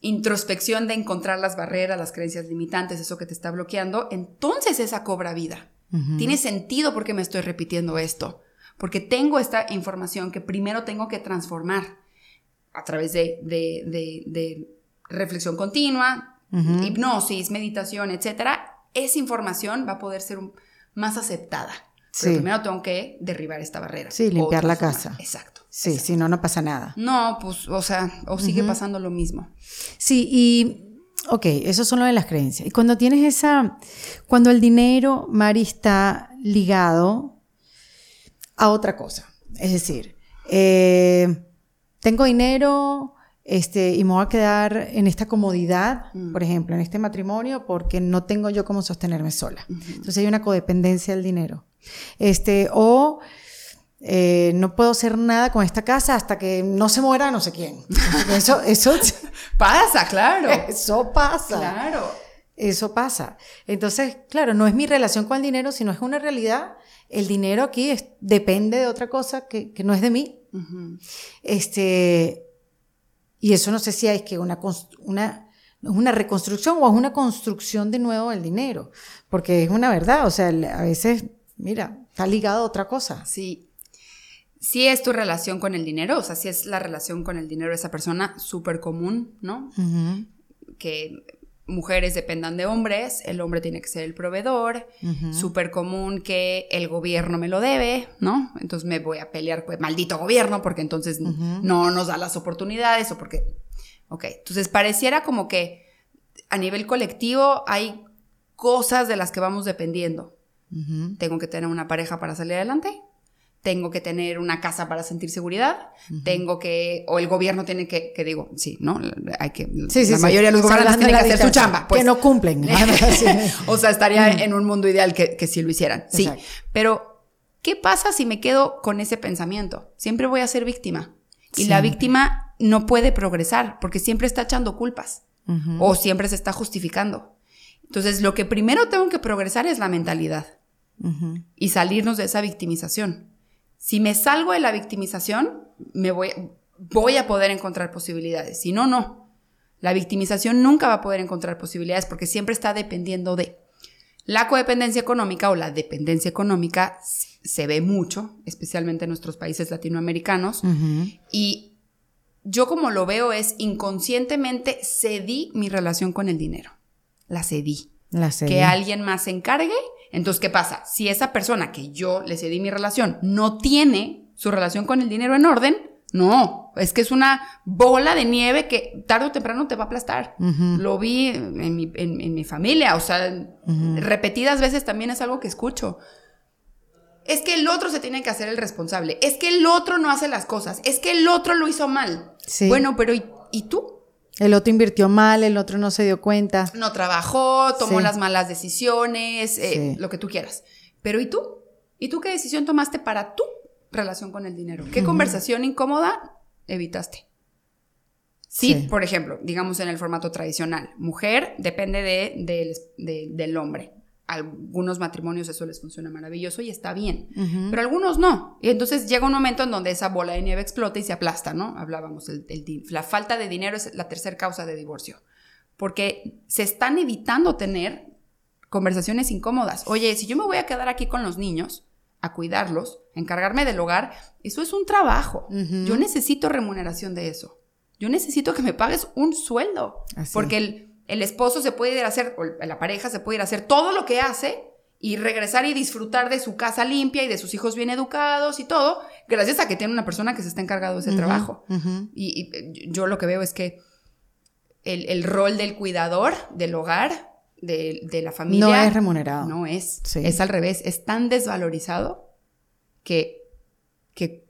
introspección de encontrar las barreras, las creencias limitantes, eso que te está bloqueando, entonces esa cobra vida. Tiene sentido porque me estoy repitiendo esto, porque tengo esta información que primero tengo que transformar a través de, de- de- de reflexión continua, hipnosis, meditación, etcétera. Esa información va a poder ser un- más aceptada. Pero Sí. primero tengo que derribar esta barrera. Sí, limpiar la casa. Exacto. Sí, exacto. si no, no pasa nada. No, pues, o sea, o sigue pasando lo mismo. Sí, y ok, eso son lo de las creencias. Y cuando tienes esa, cuando el dinero, Mari, está ligado a otra cosa. Es decir, eh, tengo dinero este, y me voy a quedar en esta comodidad, por ejemplo, en este matrimonio, porque no tengo yo cómo sostenerme sola. Entonces hay una codependencia del dinero. Este, o eh, no puedo hacer nada con esta casa hasta que no se muera no sé quién. Eso, <laughs> eso, Pasa, claro. eso pasa. claro. Eso pasa. Entonces, claro, no es mi relación con el dinero, sino es una realidad. El dinero aquí es- depende de otra cosa que, que no es de mí. Este, y eso no sé si es que una, una, una reconstrucción o es una construcción de nuevo del dinero. Porque es una verdad. O sea, a veces, mira, está ligado a otra cosa. Sí. si es tu relación con el dinero, o sea, si es la relación con el dinero de esa persona, súper común, ¿no? Que mujeres dependan de hombres, el hombre tiene que ser el proveedor, súper común que el gobierno me lo debe, ¿no? Entonces me voy a pelear, pues maldito gobierno, porque entonces no nos da las oportunidades o porque... Ok, entonces pareciera como que a nivel colectivo hay cosas de las que vamos dependiendo. Tengo que tener una pareja para salir adelante, tengo que tener una casa para sentir seguridad, tengo que, o el gobierno tiene que, que digo, sí, ¿no? Hay que, la mayoría de los gobernantes tienen que hacer su chamba. Pues. Que no cumplen. <laughs> o sea, estaría en un mundo ideal que, que sí lo hicieran. Sí, pero ¿qué pasa si me quedo con ese pensamiento? Siempre voy a ser víctima. Y la víctima no puede progresar porque siempre está echando culpas o siempre se está justificando. Entonces, lo que primero tengo que progresar es la mentalidad y salirnos de esa victimización. Si me salgo de la victimización, me voy, voy a poder encontrar posibilidades. Si no, no. La victimización nunca va a poder encontrar posibilidades porque siempre está dependiendo de. La codependencia económica o la dependencia económica se ve mucho, especialmente en nuestros países latinoamericanos. Y yo como lo veo es inconscientemente cedí mi relación con el dinero. La cedí. La cedí. Que alguien más se encargue entonces, ¿qué pasa? Si esa persona que yo le cedí mi relación no tiene su relación con el dinero en orden, no, es que es una bola de nieve que tarde o temprano te va a aplastar. Lo vi en mi, familia, o sea, repetidas veces también es algo que escucho. Es que el otro se tiene que hacer el responsable. Es que el otro no hace las cosas. Es que el otro lo hizo mal. Bueno, pero ¿y tú? El otro invirtió mal, el otro no se dio cuenta. No trabajó, tomó las malas decisiones, eh, lo que tú quieras. Pero ¿y tú? ¿Y tú qué decisión tomaste para tu relación con el dinero? ¿Qué conversación incómoda evitaste? Sí, por ejemplo, digamos en el formato tradicional, mujer depende de, del hombre algunos matrimonios eso les funciona maravilloso y está bien, pero algunos no. Y entonces llega un momento en donde esa bola de nieve explota y se aplasta, ¿no? Hablábamos, el, la falta de dinero es la tercera causa de divorcio, porque se están evitando tener conversaciones incómodas. Oye, si yo me voy a quedar aquí con los niños, a cuidarlos, a encargarme del hogar, eso es un trabajo. Yo necesito remuneración de eso. Yo necesito que me pagues un sueldo, porque el el esposo se puede ir a hacer, o la pareja se puede ir a hacer todo lo que hace y regresar y disfrutar de su casa limpia y de sus hijos bien educados y todo, gracias a que tiene una persona que se está encargado de ese trabajo. y, yo lo que veo es que el, rol del cuidador del hogar, de, la familia... No es remunerado. No es. Es al revés. Es tan desvalorizado que... que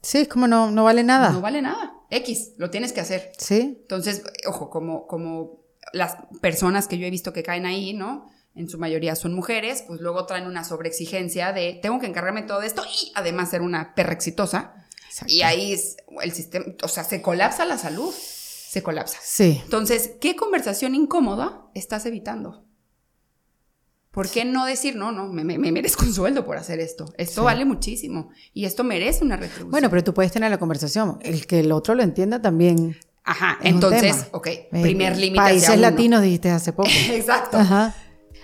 sí, es como no, no vale nada. No vale nada. X, lo tienes que hacer. Sí. Entonces, ojo, como, como las personas que yo he visto que caen ahí, ¿no? En su mayoría son mujeres, pues luego traen una sobreexigencia de tengo que encargarme de todo esto y además ser una perra exitosa. Y ahí es, el sistema, o sea, se colapsa la salud, se colapsa. Sí. Entonces, ¿qué conversación incómoda estás evitando? ¿Por qué no decir, no, no, me, merezco un sueldo por hacer esto? Esto vale muchísimo y esto merece una retribución. Bueno, pero tú puedes tener la conversación. El que el otro lo entienda también. Ajá, entonces, ok, primer límite. Países latinos dijiste hace poco. <laughs> Exacto. Ajá.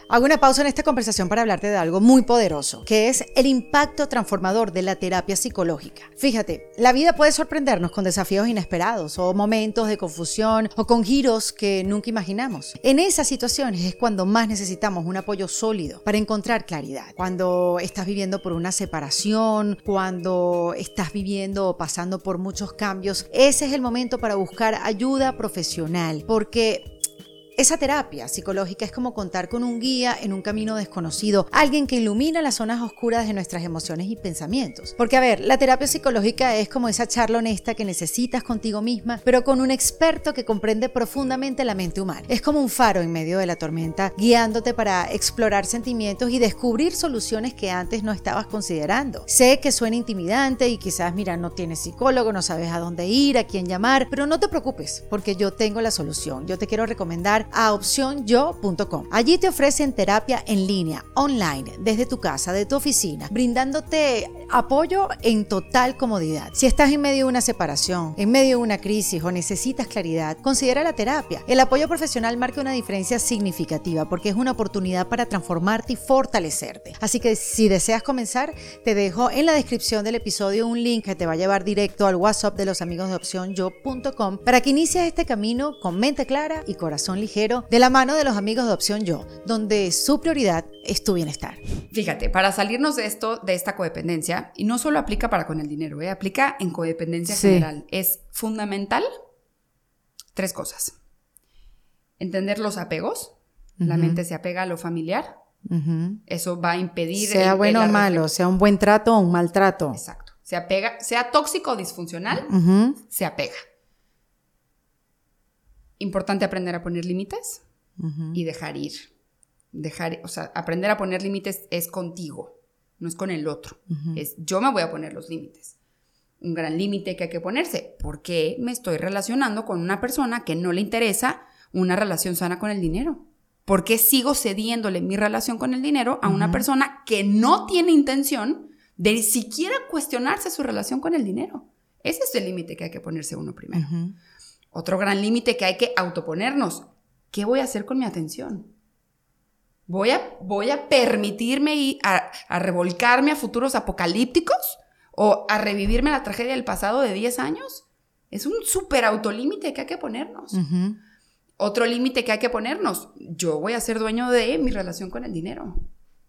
Hago una pausa en esta conversación para hablarte de algo muy poderoso, que es el impacto transformador de la terapia psicológica. Fíjate, la vida puede sorprendernos con desafíos inesperados o momentos de confusión o con giros que nunca imaginamos. En esas situaciones es cuando más necesitamos un apoyo sólido para encontrar claridad. Cuando estás viviendo por una separación, cuando estás viviendo o pasando por muchos cambios, ese es el momento para buscar ayuda profesional, porque esa terapia psicológica es como contar con un guía en un camino desconocido, alguien que ilumina las zonas oscuras de nuestras emociones y pensamientos. Porque a ver, la terapia psicológica es como esa charla honesta que necesitas contigo misma, pero con un experto que comprende profundamente la mente humana. Es como un faro en medio de la tormenta, guiándote para explorar sentimientos y descubrir soluciones que antes no estabas considerando. Sé que suena intimidante y quizás, mira, no tienes psicólogo, no sabes a dónde ir, a quién llamar, pero no te preocupes, porque yo tengo la solución. Yo te quiero recomendar a opcionyo.com. Allí te ofrecen terapia en línea, online, desde tu casa, de tu oficina, brindándote apoyo en total comodidad. Si estás en medio de una separación, en medio de una crisis o necesitas claridad, considera la terapia. El apoyo profesional marca una diferencia significativa porque es una oportunidad para transformarte y fortalecerte. Así que si deseas comenzar, te dejo en la descripción del episodio un link que te va a llevar directo al WhatsApp de los amigos de opciónyo.com para que inicies este camino con mente clara y corazón ligero de la mano de los amigos de Opción Yo, donde su prioridad es tu bienestar. Fíjate, para salirnos de esto, de esta codependencia, y no solo aplica para con el dinero, ¿eh? aplica en codependencia general, es fundamental tres cosas. Entender los apegos, la mente se apega a lo familiar, eso va a impedir... Sea bueno o malo, sea un buen trato o un mal trato. Exacto. Se apega, sea tóxico o disfuncional, se apega. Importante aprender a poner límites y dejar ir. Dejar, o sea, aprender a poner límites es contigo, no es con el otro. Es yo me voy a poner los límites. Un gran límite que hay que ponerse. ¿Por qué me estoy relacionando con una persona que no le interesa una relación sana con el dinero? ¿Por qué sigo cediéndole mi relación con el dinero a una persona que no tiene intención de siquiera cuestionarse su relación con el dinero? Ese es el límite que hay que ponerse uno primero. Otro gran límite que hay que autoponernos. ¿Qué voy a hacer con mi atención? ¿Voy a, voy a permitirme ir a, revolcarme a futuros apocalípticos? ¿O a revivirme la tragedia del pasado de 10 años? Es un súper autolímite que hay que ponernos. Otro límite que hay que ponernos. Yo voy a ser dueño de mi relación con el dinero.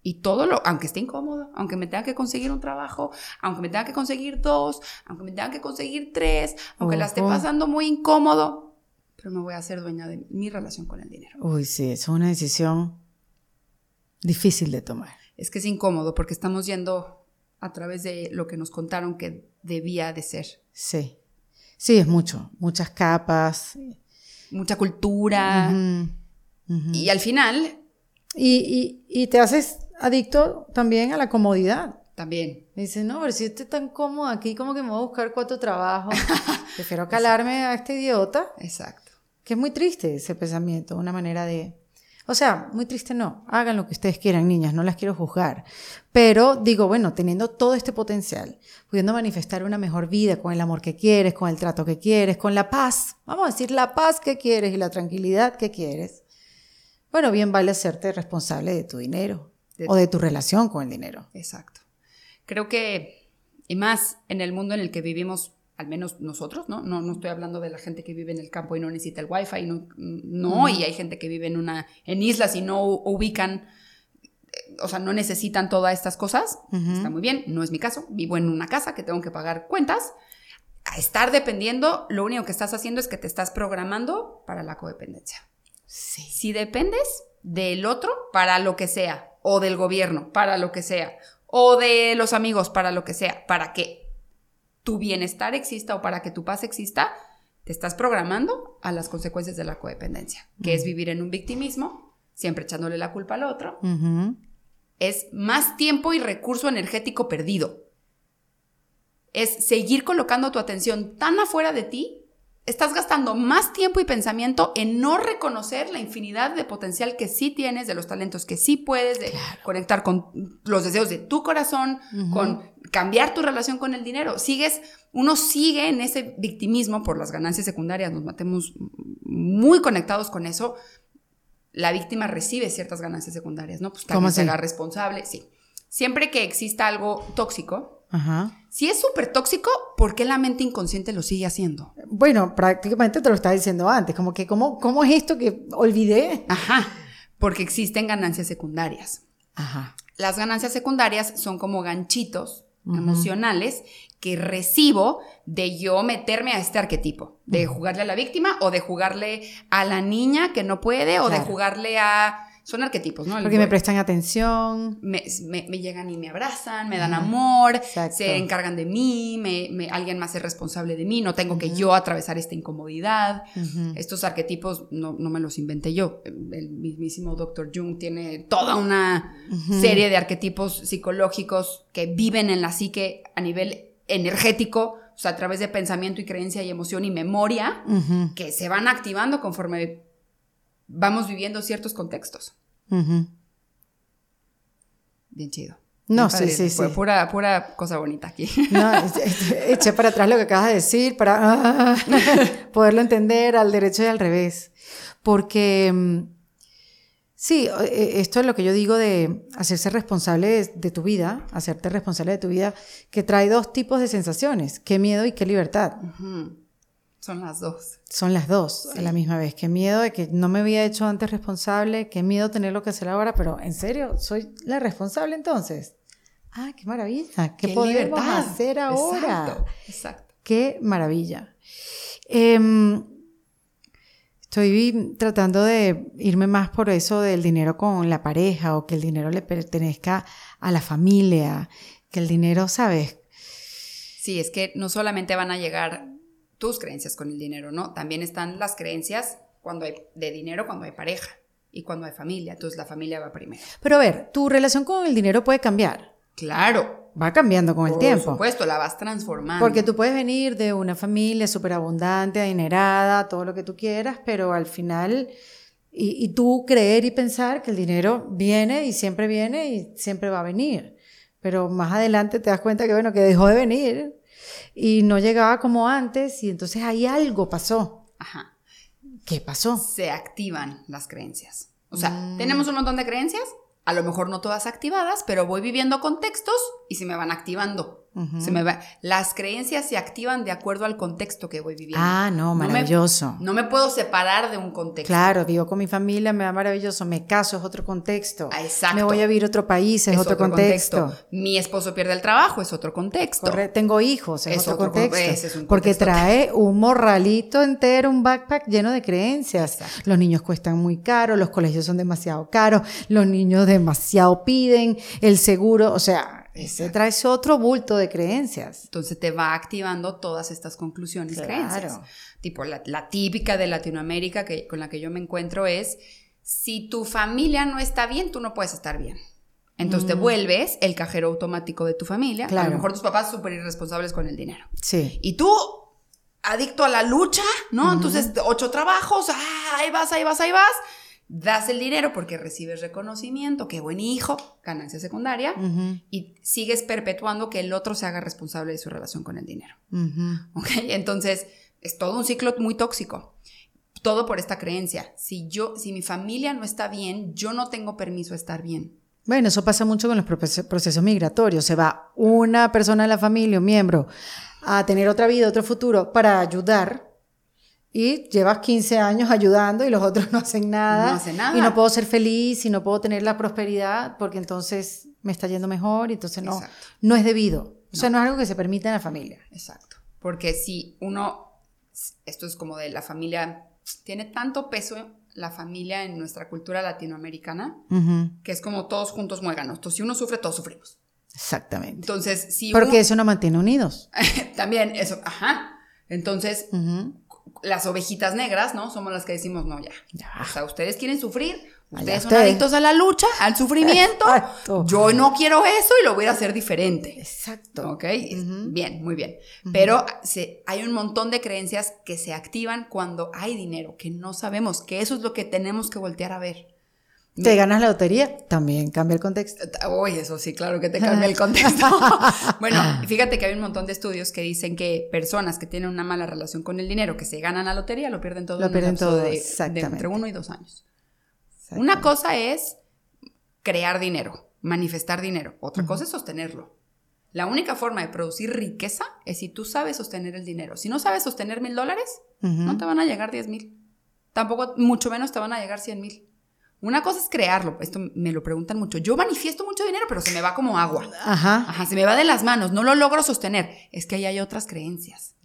Y todo lo, aunque esté incómodo, aunque me tenga que conseguir un trabajo, aunque me tenga que conseguir dos, aunque me tenga que conseguir tres, aunque la esté pasando muy incómodo, pero me voy a hacer dueña de mi relación con el dinero. Uy, sí, es una decisión difícil de tomar. Es que es incómodo porque estamos yendo a través de lo que nos contaron que debía de ser. Sí, sí, es mucho, muchas capas. Mucha cultura. Y al final... Y, y, y te haces adicto también a la comodidad. También. Dice, no, pero si estoy tan cómodo aquí, como que me voy a buscar cuatro trabajos. <laughs> Prefiero calarme a este idiota. Exacto. Que es muy triste ese pensamiento, una manera de... O sea, muy triste no. Hagan lo que ustedes quieran, niñas, no las quiero juzgar. Pero digo, bueno, teniendo todo este potencial, pudiendo manifestar una mejor vida con el amor que quieres, con el trato que quieres, con la paz, vamos a decir la paz que quieres y la tranquilidad que quieres, bueno, bien vale hacerte responsable de tu dinero o de tu relación con el dinero. Exacto. Creo que, y más en el mundo en el que vivimos, al menos nosotros, ¿no? No, no estoy hablando de la gente que vive en el campo y no necesita el wifi, no, no y hay gente que vive en, una, en islas y no ubican, eh, o sea, no necesitan todas estas cosas. Está muy bien, no es mi caso. Vivo en una casa que tengo que pagar cuentas. A estar dependiendo, lo único que estás haciendo es que te estás programando para la codependencia. Sí. Si dependes del otro para lo que sea, o del gobierno para lo que sea, o de los amigos para lo que sea, para que tu bienestar exista o para que tu paz exista, te estás programando a las consecuencias de la codependencia, que es vivir en un victimismo, siempre echándole la culpa al otro. Es más tiempo y recurso energético perdido. Es seguir colocando tu atención tan afuera de ti estás gastando más tiempo y pensamiento en no reconocer la infinidad de potencial que sí tienes, de los talentos que sí puedes, de conectar con los deseos de tu corazón, con cambiar tu relación con el dinero. Sigues, uno sigue en ese victimismo por las ganancias secundarias, nos matemos muy conectados con eso. La víctima recibe ciertas ganancias secundarias, ¿no? Pues que se haga responsable, sí. Siempre que exista algo tóxico, si es súper tóxico, ¿por qué la mente inconsciente lo sigue haciendo? Bueno, prácticamente te lo estaba diciendo antes, como que, ¿cómo, cómo es esto que olvidé? Ajá, porque existen ganancias secundarias. Ajá. Las ganancias secundarias son como ganchitos emocionales que recibo de yo meterme a este arquetipo, de jugarle a la víctima o de jugarle a la niña que no puede o de jugarle a son arquetipos, ¿no? Porque me prestan atención. Me, llegan y me abrazan, me dan amor, se encargan de mí, me, alguien más es responsable de mí, no tengo que yo atravesar esta incomodidad. Estos arquetipos no, me los inventé yo. El mismísimo Dr. Jung tiene toda una serie de arquetipos psicológicos que viven en la psique a nivel energético, o sea, a través de pensamiento y creencia y emoción y memoria, que se van activando conforme vamos viviendo ciertos contextos. Bien chido. No, sí, sí, Fue sí. pura, pura cosa bonita aquí. No, <laughs> eché para atrás lo que acabas de decir para ah, <laughs> poderlo entender al derecho y al revés. Porque mm, sí, eh, esto es lo que yo digo de hacerse responsable de, de tu vida, hacerte responsable de tu vida, que trae dos tipos de sensaciones, qué miedo y qué libertad. Ujú. Son las dos. Son las dos a la misma vez. Qué miedo de que no me había hecho antes responsable, qué miedo tener lo que hacer ahora, pero en serio, soy la responsable entonces. Ah, qué maravilla. ¿Qué, podemos libertad. hacer ahora? Exacto, exacto. Qué maravilla. Em, estoy tratando de irme más por eso del dinero con la pareja o que el dinero le pertenezca a la familia, que el dinero, ¿sabes? Sí, es que no solamente van a llegar tus creencias con el dinero, ¿no? También están las creencias cuando hay de dinero cuando hay pareja y cuando hay familia. Entonces la familia va primero. Pero a ver, tu relación con el dinero puede cambiar. Claro. Va cambiando con el por tiempo. supuesto, la vas transformando. Porque tú puedes venir de una familia súper abundante, adinerada, todo lo que tú quieras, pero al final, y, y tú creer y pensar que el dinero viene y siempre viene y siempre va a venir. Pero más adelante te das cuenta que, bueno, que dejó de venir y no llegaba como antes y entonces ahí algo pasó. Ajá. ¿Qué pasó? Se activan las creencias. O sea, Mm. tenemos un montón de creencias, a lo mejor no todas activadas, pero voy viviendo contextos y se me van activando. Se me va- Las creencias se activan de acuerdo al contexto que voy viviendo. Ah, no, maravilloso. No me puedo separar de un contexto. Claro, vivo con mi familia, me va maravilloso, me caso, es otro contexto. Ah, exacto. Me voy a vivir a otro país, es, otro, contexto. Mi esposo pierde el trabajo, es otro contexto. Corre- Tengo hijos, es, Es otro, otro con- contexto. ese es un porque contexto. trae un morralito entero, un backpack lleno de creencias. Exacto. Los niños cuestan muy caro, los colegios son demasiado caros, los niños demasiado piden, el seguro, o sea, ese trae otro bulto de creencias. Entonces te va activando todas estas conclusiones, Claro. creencias. Tipo, la, la típica de Latinoamérica que, con la que yo me encuentro es, si tu familia no está bien, tú no puedes estar bien. Entonces te vuelves el cajero automático de tu familia. A Mm. Claro. lo mejor tus papás súper irresponsables con el dinero. Sí. Y tú, adicto a la lucha, ¿no? Entonces, ocho trabajos, ah, ahí vas, ahí vas, ahí vas. Das el dinero porque recibes reconocimiento, qué buen hijo, ganancia secundaria, y sigues perpetuando que el otro se haga responsable de su relación con el dinero. ujú. ¿Ok? Entonces, es todo un ciclo muy tóxico. Todo por esta creencia. Si yo, si mi familia no está bien, yo no tengo permiso a estar bien. Bueno, eso pasa mucho con los procesos, procesos migratorios. Se va una persona de la familia, un miembro, a tener otra vida, otro futuro para ayudar. Y llevas 15 años ayudando y los otros <laughs> no hacen nada. No hacen nada. Y no puedo ser feliz y no puedo tener la prosperidad porque entonces me está yendo mejor y entonces no, Exacto. no es debido. O sea, no es algo que se permita en la familia. Exacto. Porque si uno, esto es como de la familia, tiene tanto peso la familia en nuestra cultura latinoamericana, Ujú, que es como todos juntos muéganos. Entonces, si uno sufre, todos sufrimos. Exactamente. Entonces, si Porque uno- eso nos mantiene unidos. <laughs> también eso, ajá. Entonces, Ujú. Las ovejitas negras, ¿no? Somos las que decimos, no, ya. Ya. O sea, ustedes quieren sufrir, ustedes son adictos a la lucha, al sufrimiento. Exacto. Yo no quiero eso y lo voy a hacer diferente. Exacto. ¿Ok? Bien, muy bien. Pero se- hay un montón de creencias que se activan cuando hay dinero, que no sabemos, que eso es lo que tenemos que voltear a ver. Te ganas la lotería, también cambia el contexto. Uy, eso sí, claro que te <laughs> cambia el contexto. <laughs> bueno, fíjate que hay un montón de estudios que dicen que personas que tienen una mala relación con el dinero, que se ganan la lotería, lo pierden todo Lo en pierden todo, de- entre uno y dos años. Una cosa es crear dinero, manifestar dinero. Otra cosa es sostenerlo. La única forma de producir riqueza es si tú sabes sostener el dinero. Si no sabes sostener mil dólares, no te van a llegar diez mil. Tampoco, mucho menos te van a llegar cien mil. Una cosa es crearlo. Esto me lo preguntan mucho. Yo manifiesto mucho dinero, pero se me va como agua. Ajá. Ajá, se me va de las manos. No lo logro sostener. Es que ahí hay otras creencias.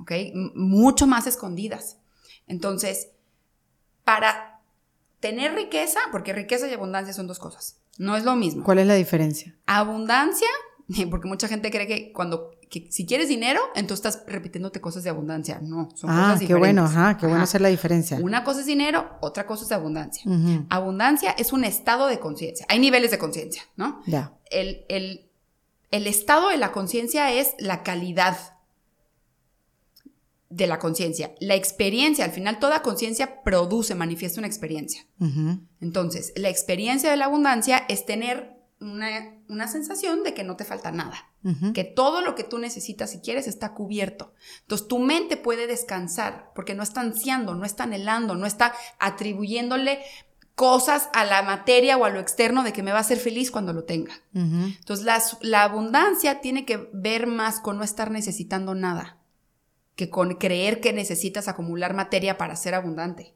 ¿ok? M- Mucho más escondidas. Entonces, para tener riqueza, porque riqueza y abundancia son dos cosas, no es lo mismo. ¿Cuál es la diferencia? Abundancia, <laughs> porque mucha gente cree que cuando, que si quieres dinero, entonces estás repitiéndote cosas de abundancia. No, son Ah, cosas qué diferentes. bueno, ajá, qué bueno hacer la diferencia. Una cosa es dinero, otra cosa es abundancia. Abundancia es un estado de conciencia. Hay niveles de conciencia, ¿no? Ya. el, el- el estado de la conciencia es la calidad de la conciencia. La experiencia, al final toda conciencia produce, manifiesta una experiencia. Entonces, la experiencia de la abundancia es tener una, una sensación de que no te falta nada, que todo lo que tú necesitas y quieres está cubierto. Entonces tu mente puede descansar porque no está ansiando, no está anhelando, no está atribuyéndole cosas a la materia o a lo externo de que me va a hacer feliz cuando lo tenga. Entonces la, la abundancia tiene que ver más con no estar necesitando nada que con creer que necesitas acumular materia para ser abundante.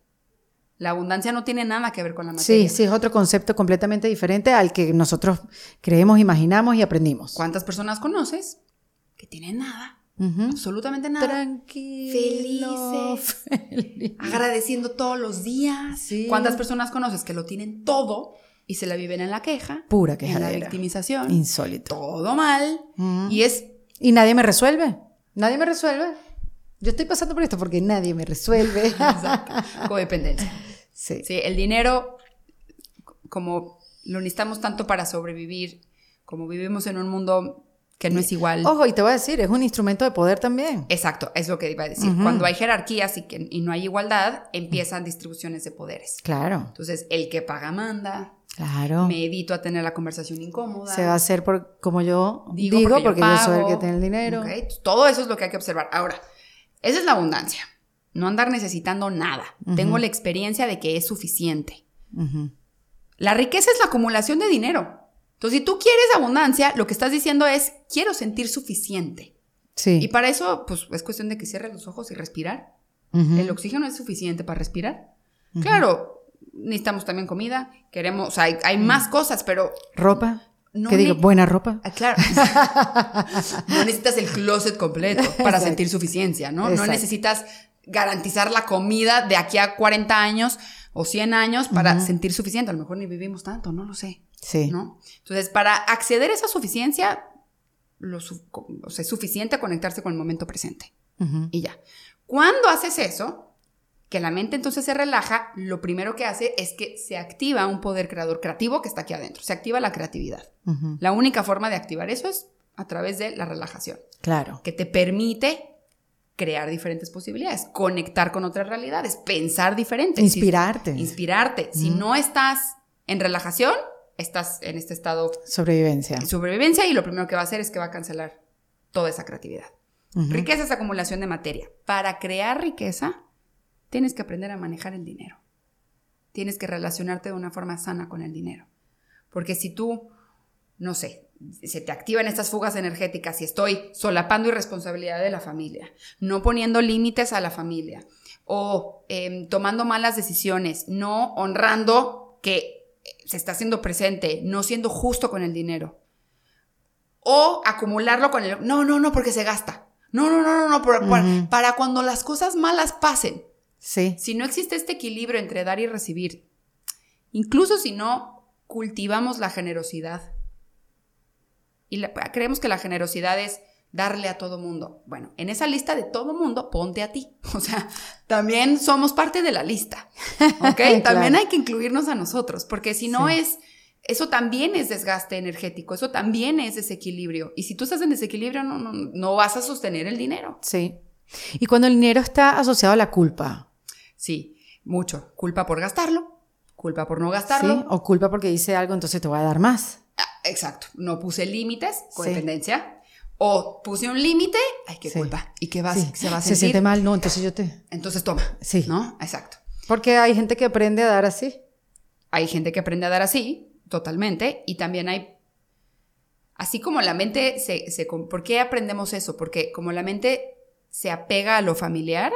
La abundancia no tiene nada que ver con la materia. Sí, sí, es otro concepto completamente diferente al que nosotros creemos, imaginamos y aprendimos. ¿Cuántas personas conoces que tienen nada? Absolutamente nada. Tranquilo. Felices. Agradeciendo todos los días. ¿Cuántas personas conoces que lo tienen todo y se la viven en la queja? Pura queja. En la victimización. Insólito. Todo mal. Y es... Y nadie me resuelve. Nadie me resuelve. Yo estoy pasando por esto porque nadie me resuelve. <laughs> Exacto. Codependencia. Sí. sí. El dinero, como lo necesitamos tanto para sobrevivir, como vivimos en un mundo que no es igual. Ojo, y te voy a decir, es un instrumento de poder también. Exacto, es lo que iba a decir. Cuando hay jerarquías y, que, y no hay igualdad, empiezan distribuciones de poderes. Claro. Entonces, el que paga manda. Claro. Me evito a tener la conversación incómoda. Se va a hacer por como yo digo, porque, yo, soy el que tiene el dinero. Todo eso es lo que hay que observar. Ahora, esa es la abundancia. No andar necesitando nada. Tengo la experiencia de que es suficiente. La riqueza es la acumulación de dinero. Entonces, si tú quieres abundancia, lo que estás diciendo es, quiero sentir suficiente. Sí. Y para eso, pues es cuestión de que cierres los ojos y respirar. El oxígeno es suficiente para respirar. Claro, necesitamos también comida, queremos, o sea, hay, más cosas, pero... Ropa. ¿Qué digo? ¿Buena ropa? Ah, claro. <laughs> no necesitas el closet completo para sentir suficiencia, ¿no? No necesitas garantizar la comida de aquí a 40 años o 100 años para sentir suficiente. A lo mejor ni vivimos tanto, no lo sé. Sí. ¿no? Entonces, para acceder a esa suficiencia, lo o sea, es suficiente conectarse con el momento presente. Y ya. Cuando haces eso, que la mente entonces se relaja, lo primero que hace es que se activa un poder creador creativo que está aquí adentro, se activa la creatividad. La única forma de activar eso es a través de la relajación. Claro. Que te permite crear diferentes posibilidades, conectar con otras realidades, pensar diferente. Inspirarte. inspirarte. Si no estás en relajación, estás en este estado... Sobrevivencia. Sobrevivencia y lo primero que va a hacer es que va a cancelar toda esa creatividad. Riqueza es acumulación de materia. Para crear riqueza, tienes que aprender a manejar el dinero. Tienes que relacionarte de una forma sana con el dinero. Porque si tú, no sé, se te activan estas fugas energéticas y estoy solapando irresponsabilidad de la familia, no poniendo límites a la familia o em, tomando malas decisiones, no honrando que se está haciendo presente, no siendo justo con el dinero. O acumularlo con el... No, no, no, porque se gasta. No, no, no, no, no, para cuando las cosas malas pasen. Sí. Si no existe este equilibrio entre dar y recibir, incluso si no cultivamos la generosidad, y creemos que la generosidad es darle a todo mundo. Bueno, en esa lista de todo mundo, ponte a ti. <laughs> O sea, también somos parte de la lista. <laughs> ¿Ok? También hay que incluirnos a nosotros, porque si no es, eso también es desgaste energético, eso también es desequilibrio. Y si tú estás en desequilibrio, no, no, no vas a sostener el dinero. Sí. Y cuando el dinero está asociado a la culpa, Sí, mucho. Culpa por gastarlo, culpa por no gastarlo. Sí, o culpa porque hice algo, entonces te voy a dar más. Ah, exacto. No puse límites, codependencia. O puse un límite, ay, qué culpa. ¿Y qué va, se va a sentir? Se siente mal, no, entonces yo te... Entonces toma. Sí. ¿No? Exacto. Porque hay gente que aprende a dar así. Hay gente que aprende a dar así, totalmente. Y también hay... Así como la mente se, se... ¿Por qué aprendemos eso? Porque como la mente se apega a lo familiar,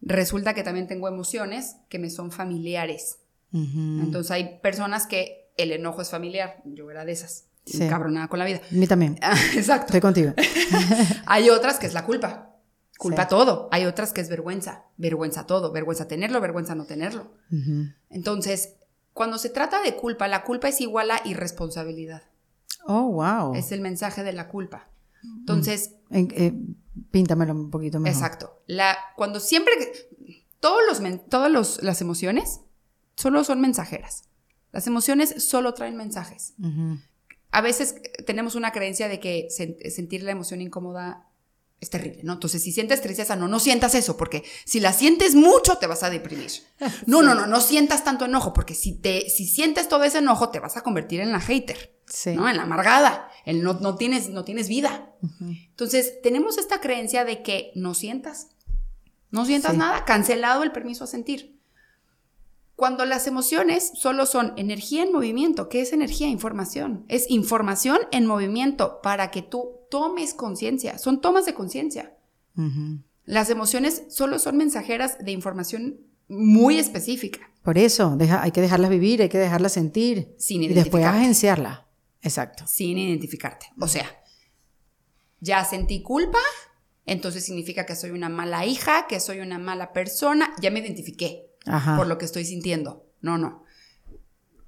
resulta que también tengo emociones que me son familiares. Entonces hay personas que el enojo es familiar. Yo era de esas. Sí. Con la vida. Mí también. <laughs> Exacto. Estoy contigo. <laughs> hay otras que es la culpa. Culpa todo. Hay otras que es vergüenza. Vergüenza todo. Vergüenza tenerlo, vergüenza no tenerlo. Entonces, cuando se trata de culpa, la culpa es igual a irresponsabilidad. Oh, wow. Es el mensaje de la culpa. Entonces. Eh, píntamelo un poquito mejor. Exacto. La, cuando siempre. Todos los, todas las emociones solo son mensajeras. Las emociones solo traen mensajes. A veces tenemos una creencia de que sentir la emoción incómoda Es terrible, ¿no? Entonces, si sientes tristeza, no, no sientas eso, porque si la sientes mucho, te vas a deprimir. <laughs> No, no, no, no sientas tanto enojo, porque si, te, si sientes todo ese enojo, te vas a convertir en la hater, ¿no? En la amargada, en no, no, tienes, no tienes vida. Entonces, tenemos esta creencia de que no sientas, no sientas nada, cancelado el permiso a sentir. Cuando las emociones solo son energía en movimiento, ¿qué es energía? Información. Es información en movimiento para que tú tomes conciencia, son tomas de conciencia. Las emociones solo son mensajeras de información muy específica. Por eso, deja, hay que dejarlas vivir, hay que dejarlas sentir. Sin y después agenciarla. Exacto. Sin identificarte. O sea, ya sentí culpa, entonces significa que soy una mala hija, que soy una mala persona, ya me identifiqué por lo que estoy sintiendo. No, no.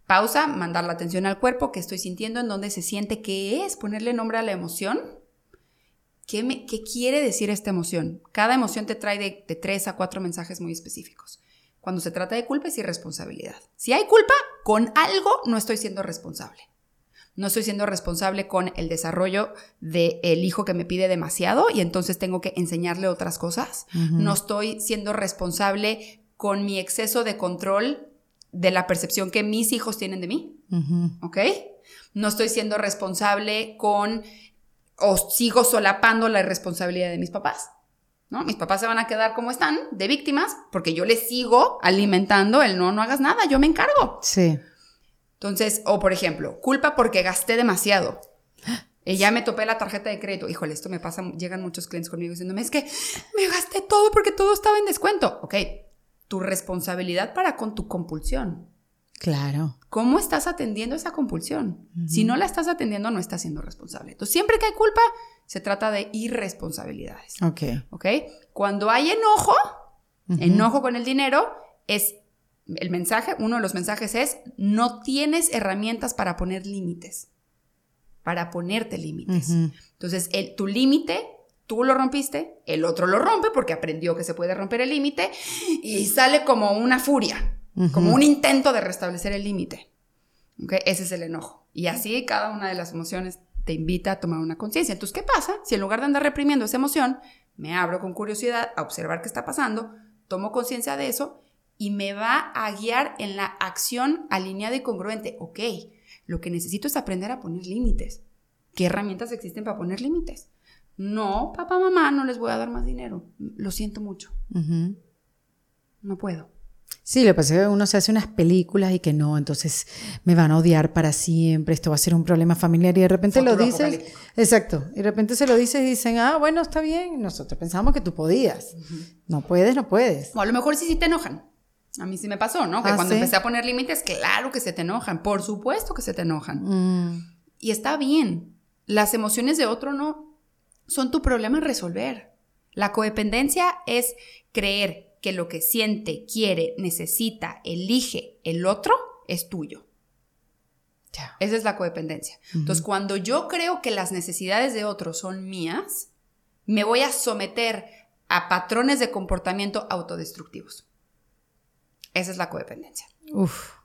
Pausa, mandar la atención al cuerpo, que estoy sintiendo, en dónde se siente, qué es, ponerle nombre a la emoción. ¿Qué, me, qué quiere decir esta emoción? Cada emoción te trae de, de tres a cuatro mensajes muy específicos. Cuando se trata de culpa es irresponsabilidad. Si hay culpa, con algo no estoy siendo responsable. No estoy siendo responsable con el desarrollo del hijo que me pide demasiado y entonces tengo que enseñarle otras cosas. No estoy siendo responsable con mi exceso de control de la percepción que mis hijos tienen de mí. ¿Ok? No estoy siendo responsable con o sigo solapando la responsabilidad de mis papás. ¿No? Mis papás se van a quedar como están, de víctimas, porque yo les sigo alimentando el no, no hagas nada, yo me encargo. Sí. Entonces, o por ejemplo, culpa porque gasté demasiado. Y ya me topé la tarjeta de crédito. Híjole, esto me pasa, llegan muchos clientes conmigo diciéndome, es que me gasté todo porque todo estaba en descuento. Ok, tu responsabilidad para con tu compulsión. Claro. ¿Cómo estás atendiendo esa compulsión? Si no la estás atendiendo, no estás siendo responsable. Entonces, siempre que hay culpa, se trata de irresponsabilidades. Ok. Ok. Cuando hay enojo, enojo con el dinero, es el mensaje, uno de los mensajes es, no tienes herramientas para poner límites, para ponerte límites. Entonces, el, tu límite tú lo rompiste, el otro lo rompe porque aprendió que se puede romper el límite y sale como una furia, como un intento de restablecer el límite. ¿Okay? Ese es el enojo. Y así cada una de las emociones te invita a tomar una conciencia. Entonces, ¿qué pasa si en lugar de andar reprimiendo esa emoción, me abro con curiosidad a observar qué está pasando, tomo conciencia de eso y me va a guiar en la acción alineada y congruente? Ok, lo que necesito es aprender a poner límites. ¿Qué herramientas existen para poner límites? No, papá, mamá, no les voy a dar más dinero. Lo siento mucho. No puedo. Sí, lo que pasa es que uno se hace unas películas y que no, entonces me van a odiar para siempre, esto va a ser un problema familiar y de repente lo dices. Exacto, y de repente se lo dices y dicen, ah, bueno, está bien, nosotros pensamos que tú podías. No puedes, no puedes. O a lo mejor sí, sí te enojan. A mí sí me pasó, ¿no? Que ah, cuando empecé a poner límites, claro que se te enojan, por supuesto que se te enojan. Mm. Y está bien. Las emociones de otro no, son tu problema resolver. La codependencia es creer que lo que siente, quiere, necesita, elige el otro es tuyo. Esa es la codependencia. Entonces, cuando yo creo que las necesidades de otros son mías, me voy a someter a patrones de comportamiento autodestructivos. Esa es la codependencia. Uf.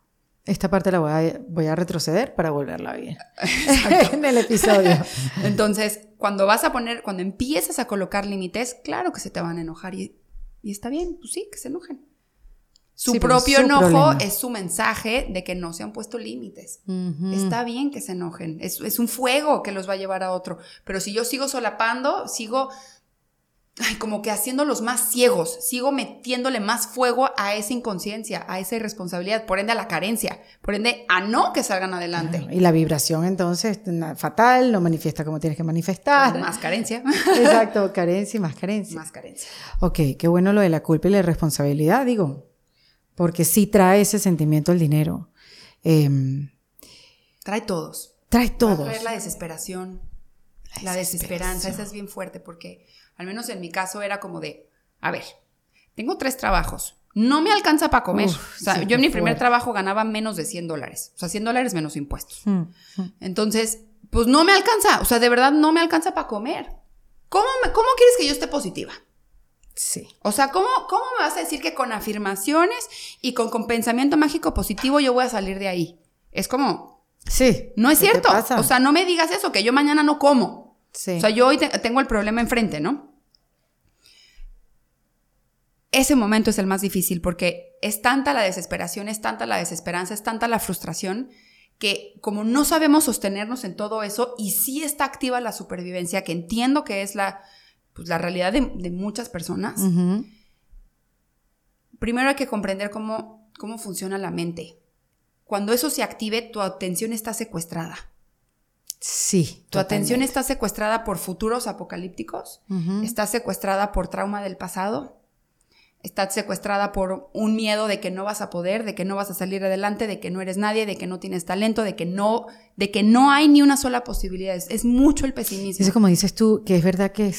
Esta parte la voy a, retroceder para volverla bien <laughs> en el episodio. Entonces, cuando vas a poner, cuando empiezas a colocar límites, claro que se te van a enojar y, está bien, pues sí, que se enojen. Su propio enojo es su mensaje de que no se han puesto límites. Está bien que se enojen. Es, es, un fuego que los va a llevar a otro. Pero si yo sigo solapando, sigo ay, como que haciéndolos más ciegos, sigo metiéndole más fuego a esa inconsciencia, a esa irresponsabilidad, por ende a la carencia, por ende a no que salgan adelante. Y la vibración entonces fatal, no manifiesta como tienes que manifestar. Más carencia. <laughs> Exacto, carencia y más carencia. Más carencia. Ok, qué bueno lo de la culpa y la irresponsabilidad, digo, porque sí trae ese sentimiento el dinero. Em, trae todos. Trae todos. Trae la desesperación, la, desesperanza, esa es bien fuerte porque al menos en mi caso era como de, a ver, tengo tres trabajos, no me alcanza para comer. o sea, yo en mi primer trabajo ganaba menos de 100 dólares, o sea, 100 dólares menos impuestos. Mm, mm. Entonces, pues no me alcanza, o sea, de verdad no me alcanza para comer. ¿Cómo, ¿Cómo quieres que yo esté positiva? Sí. O sea, ¿cómo, ¿cómo me vas a decir que con afirmaciones y con, con pensamiento mágico positivo yo voy a salir de ahí? Es como... Sí. No es cierto. O sea, no me digas eso, que yo mañana no como. O sea, yo hoy tengo el problema enfrente, ¿no? ese momento es el más difícil porque es tanta la desesperación, es tanta la desesperanza, es tanta la frustración que como no sabemos sostenernos en todo eso y sí está activa la supervivencia, que entiendo que es la, pues, la realidad de, muchas personas, primero hay que comprender cómo, cómo funciona la mente. Cuando eso se active, tu atención está secuestrada. Sí. Tu atención está secuestrada por futuros apocalípticos, está secuestrada por trauma del pasado, estás secuestrada por un miedo de que no vas a poder, de que no vas a salir adelante, de que no eres nadie, de que no tienes talento, de que no, de que no hay ni una sola posibilidad. Es, mucho el pesimismo. Eso como dices tú, que es verdad que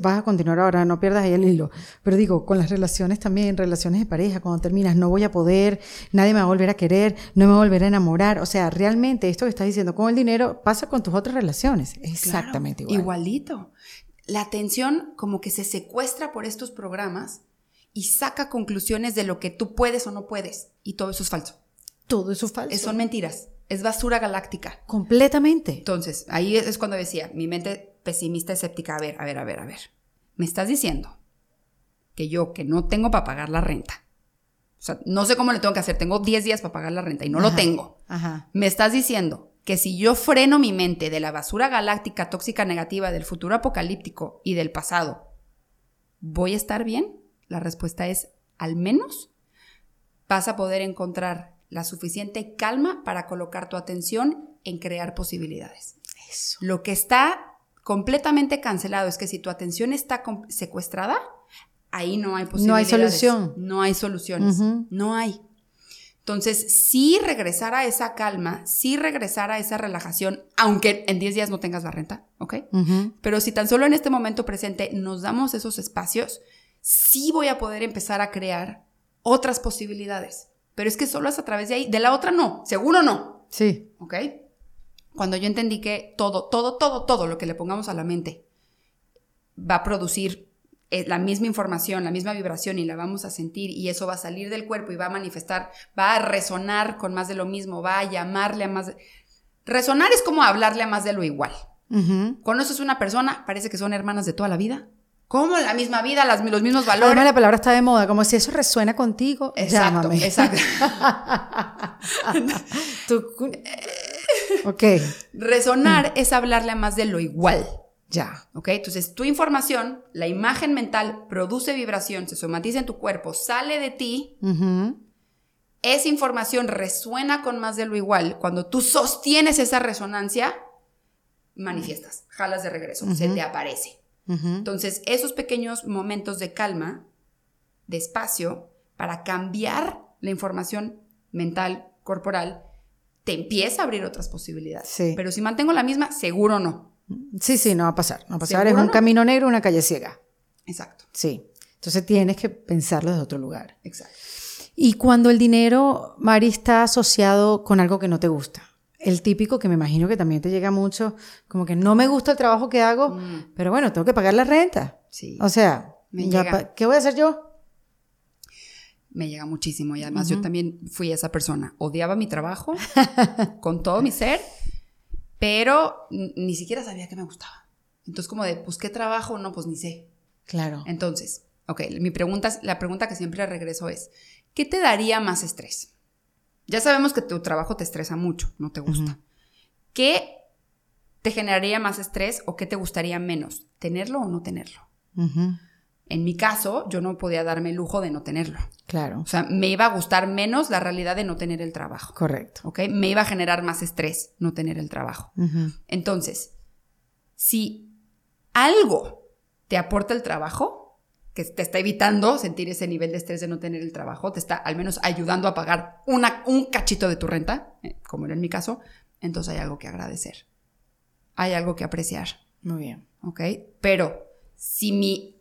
vas a continuar ahora, no pierdas ahí el hilo. Pero digo, con las relaciones también, relaciones de pareja, cuando terminas, no voy a poder, nadie me va a volver a querer, no me va a volver a enamorar. O sea, realmente esto que estás diciendo con el dinero pasa con tus otras relaciones. exactamente igual. Igualito. La atención como que se secuestra por estos programas y saca conclusiones de lo que tú puedes o no puedes. Y todo eso es falso. Todo eso es falso. son mentiras. Es basura galáctica. Completamente. Entonces, ahí es cuando decía, mi mente pesimista, escéptica, a ver, a ver, a ver, a ver. Me estás diciendo que yo, que no tengo para pagar la renta, o sea, no sé cómo le tengo que hacer, tengo 10 días para pagar la renta y no lo tengo. Ajá. Me estás diciendo que si yo freno mi mente de la basura galáctica, tóxica, negativa, del futuro apocalíptico y del pasado, ¿voy a estar bien? La respuesta es, al menos vas a poder encontrar la suficiente calma para colocar tu atención en crear posibilidades. Eso. Lo que está completamente cancelado es que si tu atención está secuestrada, ahí no hay posibilidades. No hay solución. No hay soluciones. No hay. Entonces, sí regresar a esa calma, sí regresar a esa relajación, aunque en 10 días no tengas la renta, ¿ok? Pero si tan solo en este momento presente nos damos esos espacios, sí voy a poder empezar a crear otras posibilidades. Pero es que solo es a través de ahí. De la otra no, seguro no. Sí. ¿Ok? Cuando yo entendí que todo, todo, todo, todo lo que le pongamos a la mente va a producir eh, la misma información, la misma vibración y la vamos a sentir y eso va a salir del cuerpo y va a manifestar, va a resonar con más de lo mismo, va a llamarle a más... De... Resonar es como hablarle a más de lo igual. Conoces una persona, parece que son hermanas de toda la vida, ¿Cómo la misma vida, las, los mismos valores? Además, la palabra está de moda, como si eso resuena contigo, exacto, llámame. Exacto. <laughs> ok. Resonar es hablarle a más de lo igual. Ya. ¿Ok? Entonces, tu información, la imagen mental, produce vibración, se somatiza en tu cuerpo, sale de ti. Esa información resuena con más de lo igual. Cuando tú sostienes esa resonancia, manifiestas, jalas de regreso, se te aparece. Entonces, esos pequeños momentos de calma, de espacio, para cambiar la información mental, corporal, te empieza a abrir otras posibilidades. Pero si mantengo la misma, seguro no. Sí, sí, no va a pasar. No va a pasar. Es un camino negro, una calle ciega. Exacto. Sí. Entonces tienes que pensarlo desde otro lugar. Exacto. Y cuando el dinero, Mari, está asociado con algo que no te gusta el típico que me imagino que también te llega mucho, como que no me gusta el trabajo que hago, mm. pero bueno, tengo que pagar la renta. Sí. O sea, ¿qué voy a hacer yo? Me llega muchísimo y además yo también fui esa persona. Odiaba mi trabajo <laughs> con todo mi ser, pero ni siquiera sabía que me gustaba. Entonces como de, pues, ¿qué trabajo? No, pues ni sé. Claro. Entonces, ok, mi pregunta, la pregunta que siempre regreso es, ¿qué te daría más estrés? Ya sabemos que tu trabajo te estresa mucho, no te gusta. ¿Qué te generaría más estrés o qué te gustaría menos? ¿Tenerlo o no tenerlo? En mi caso, yo no podía darme el lujo de no tenerlo. Claro. O sea, me iba a gustar menos la realidad de no tener el trabajo. Correcto. ¿Ok? Me iba a generar más estrés no tener el trabajo. Entonces, si algo te aporta el trabajo, que te está evitando sentir ese nivel de estrés de no tener el trabajo, te está al menos ayudando a pagar una, un cachito de tu renta, eh, como era en mi caso, entonces hay algo que agradecer. Hay algo que apreciar. Muy bien. ¿Ok? Pero si mi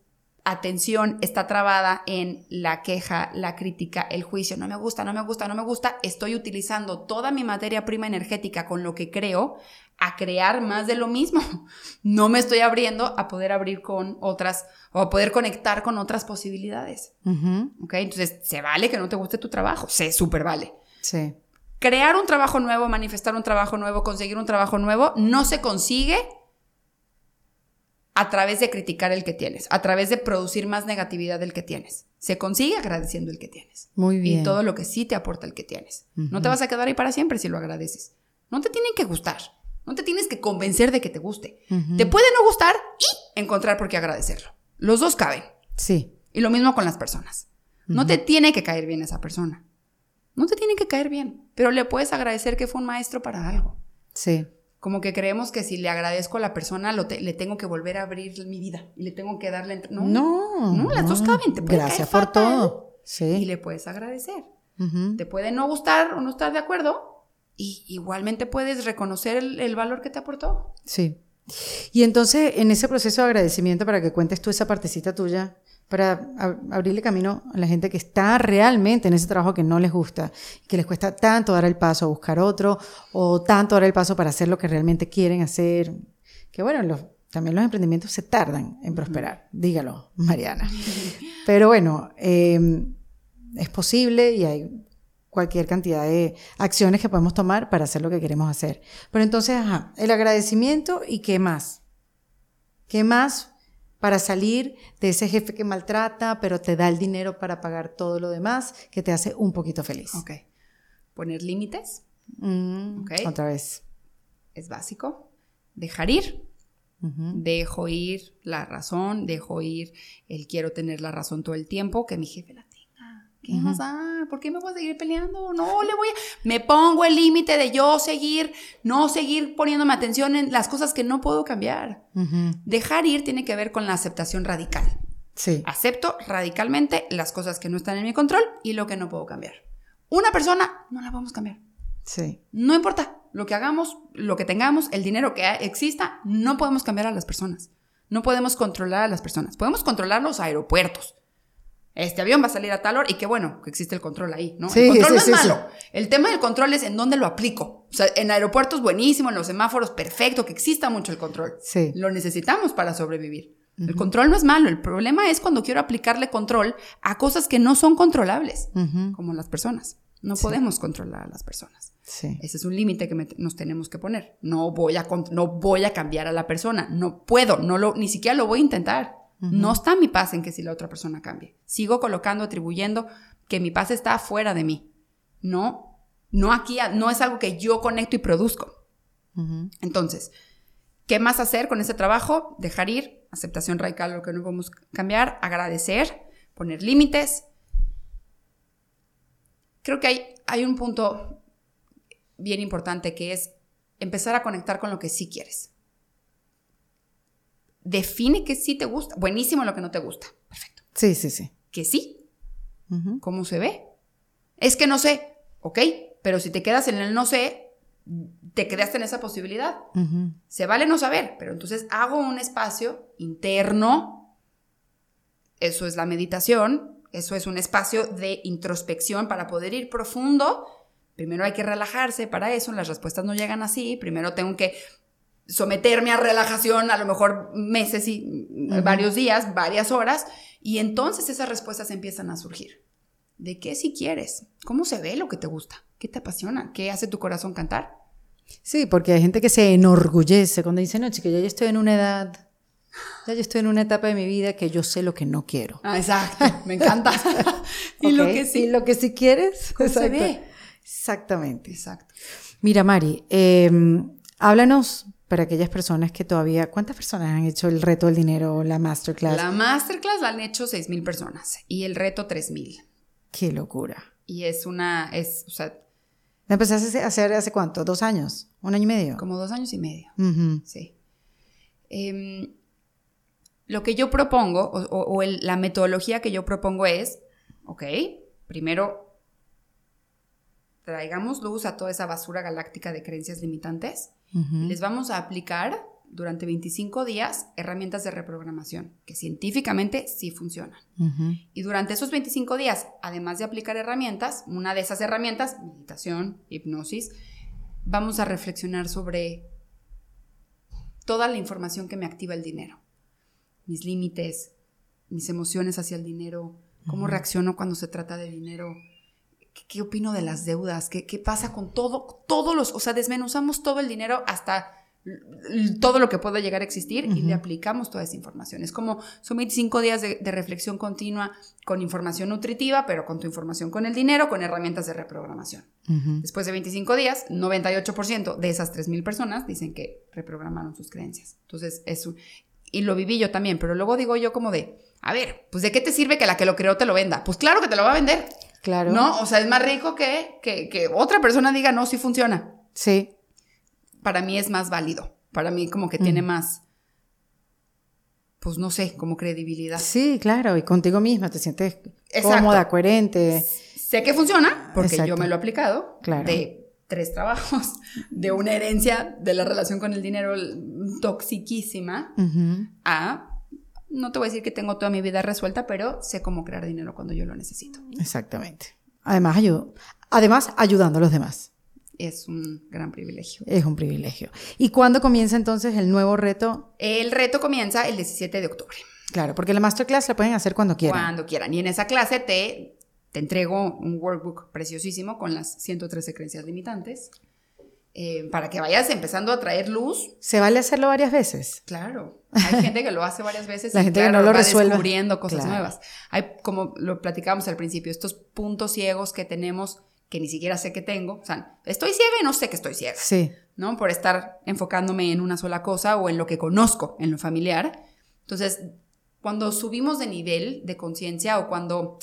atención está trabada en la queja, la crítica, el juicio, no me gusta, no me gusta, no me gusta, estoy utilizando toda mi materia prima energética con lo que creo a crear más de lo mismo. <laughs> No me estoy abriendo a poder abrir con otras o a poder conectar con otras posibilidades. ¿Ok? Entonces, se vale que no te guste tu trabajo, se súper vale. Sí. Crear un trabajo nuevo, manifestar un trabajo nuevo, conseguir un trabajo nuevo, no se consigue a través de criticar el que tienes, a través de producir más negatividad del que tienes. Se consigue agradeciendo el que tienes. Muy bien. Y todo lo que sí te aporta el que tienes. No te vas a quedar ahí para siempre si lo agradeces. No te tienen que gustar. No te tienes que convencer de que te guste. Te puede no gustar y encontrar por qué agradecerlo. Los dos caben. Sí. Y lo mismo con las personas. No te tiene que caer bien esa persona. No te tiene que caer bien, pero le puedes agradecer que fue un maestro para algo. Sí. Como que creemos que si le agradezco a la persona, lo te- le tengo que volver a abrir mi vida y le tengo que darle... No, No. no, las dos caben. Te Gracias por fatal todo. Y Sí. le puedes agradecer. Te puede no gustar o no estar de acuerdo y igualmente puedes reconocer el, el valor que te aportó. Sí. Y entonces, en ese proceso de agradecimiento, para que cuentes tú esa partecita tuya, para ab- abrirle camino a la gente que está realmente en ese trabajo que no les gusta, que les cuesta tanto dar el paso a buscar otro, o tanto dar el paso para hacer lo que realmente quieren hacer, que bueno, los- también los emprendimientos se tardan en prosperar, dígalo, Mariana. <laughs> Pero bueno, eh, es posible y hay cualquier cantidad de acciones que podemos tomar para hacer lo que queremos hacer. Pero entonces, ajá, el agradecimiento y qué más. ¿Qué más para salir de ese jefe que maltrata, pero te da el dinero para pagar todo lo demás, que te hace un poquito feliz? Ok. Poner límites Mm, Ok. Otra vez. es básico. Dejar ir. Dejo ir la razón, dejo ir el quiero tener la razón todo el tiempo, que mi jefe la ¿Qué más da? ¿Por qué me voy a seguir peleando? No, le voy a... Me pongo el límite de yo seguir, no seguir poniéndome atención en las cosas que no puedo cambiar. Dejar ir tiene que ver con la aceptación radical. Sí. Acepto radicalmente las cosas que no están en mi control y lo que no puedo cambiar. Una persona no la vamos a cambiar. Sí. No importa lo que hagamos, lo que tengamos, el dinero que exista, no podemos cambiar a las personas. No podemos controlar a las personas. Podemos controlar los aeropuertos. Este avión va a salir a tal hora y qué bueno que existe el control ahí, ¿no? Sí, el control sí, no es sí, malo. El tema del control es en dónde lo aplico. O sea, en aeropuertos buenísimo, en los semáforos perfecto, que exista mucho el control. Sí. Lo necesitamos para sobrevivir. El control no es malo. El problema es cuando quiero aplicarle control a cosas que no son controlables, Ujú. como las personas. No podemos controlar a las personas. Sí. Ese es un límite que nos tenemos que poner. No voy, a, no voy a cambiar a la persona. No puedo, no lo, ni siquiera lo voy a intentar. No está mi paz en que si la otra persona cambie. Sigo colocando, atribuyendo que mi paz está fuera de mí. No, no aquí, no es algo que yo conecto y produzco. Entonces, ¿qué más hacer con ese trabajo? Dejar ir, aceptación radical, lo que no podemos cambiar, agradecer, poner límites. Creo que hay, hay un punto bien importante que es empezar a conectar con lo que sí quieres. Define que sí te gusta. Buenísimo lo que no te gusta. Perfecto. Sí, sí, sí. Que sí. Ujú. ¿Cómo se ve? Es que no sé. Ok, pero si te quedas en el no sé, te quedaste en esa posibilidad. Se vale no saber, pero entonces hago un espacio interno. Eso es la meditación. Eso es un espacio de introspección para poder ir profundo. Primero hay que relajarse para eso. Las respuestas no llegan así. Primero tengo que someterme a relajación, a lo mejor meses y varios días, varias horas. Y entonces esas respuestas empiezan a surgir. ¿De qué si quieres? ¿Cómo se ve lo que te gusta? ¿Qué te apasiona? ¿Qué hace tu corazón cantar? Sí, porque hay gente que se enorgullece cuando dice, no, chica, ya yo estoy en una edad, ya yo estoy en una etapa de mi vida que yo sé lo que no quiero. Ah, exacto, me encanta. <laughs> y lo que sí. Y lo que sí quieres. ¿Cómo se ve? Exactamente. Exacto. Mira, Mari, eh, háblanos para aquellas personas que todavía, ¿cuántas personas han hecho el reto del dinero, la masterclass? La masterclass la han hecho 6.000 personas y el reto 3.000. Qué locura. Y es una, es, o sea, ¿La empezaste a hacer hace cuánto? ¿Dos años? ¿Un año y medio? como dos años y medio. Sí. Em, lo que yo propongo, o, o- o el- la metodología que yo propongo es, ok, primero traigamos luz a toda esa basura galáctica de creencias limitantes Ujú. Les vamos a aplicar durante 25 días herramientas de reprogramación que científicamente sí funcionan. Y durante esos 25 días, además de aplicar herramientas, una de esas herramientas, meditación, hipnosis, vamos a reflexionar sobre toda la información que me activa el dinero. Mis límites, mis emociones hacia el dinero, cómo reacciono cuando se trata de dinero, qué, qué opino de las deudas, qué, qué pasa con todo, todos los, o sea, desmenuzamos todo el dinero hasta todo lo que pueda llegar a existir y le aplicamos toda esa información. Es como sumir cinco días de, de reflexión continua con información nutritiva, pero con tu información con el dinero, con herramientas de reprogramación. Después de 25 días, 98% de esas 3.000 personas dicen que reprogramaron sus creencias. Entonces, es un... Y lo viví yo también, pero luego digo yo como de, a ver, pues ¿de qué te sirve que la que lo creó te lo venda? Pues claro que te lo va a vender. Claro. ¿No? O sea, es más rico que, que, que otra persona diga, no, sí funciona. Sí. Para mí es más válido. Para mí como que tiene más, pues no sé, como credibilidad. Sí, claro. Y contigo misma te sientes Exacto. cómoda, coherente. Sé que funciona porque Exacto. yo me lo he aplicado Claro. de tres trabajos, <laughs> de una herencia de la relación con el dinero toxiquísima a, no te voy a decir que tengo toda mi vida resuelta, pero sé cómo crear dinero cuando yo lo necesito. Exactamente. Además, ayu- Además, ayudando a los demás. Es un gran privilegio. Es un privilegio. ¿Y cuándo comienza entonces el nuevo reto? El reto comienza el 17 de octubre. Claro, porque la masterclass la pueden hacer cuando quieran. Cuando quieran. Y en esa clase te, te entrego un workbook preciosísimo con las 113 creencias limitantes eh, para que vayas empezando a traer luz. ¿Se vale hacerlo varias veces? Claro, hay gente que lo hace varias veces La y gente que claro, no lo va resuelve. descubriendo cosas Claro. nuevas. Hay, como lo platicábamos al principio, estos puntos ciegos que tenemos que ni siquiera sé que tengo. O sea, estoy ciega y no sé que estoy ciega. Sí. ¿no? Por estar enfocándome en una sola cosa o en lo que conozco, en lo familiar. Entonces, cuando subimos de nivel de conciencia o cuando,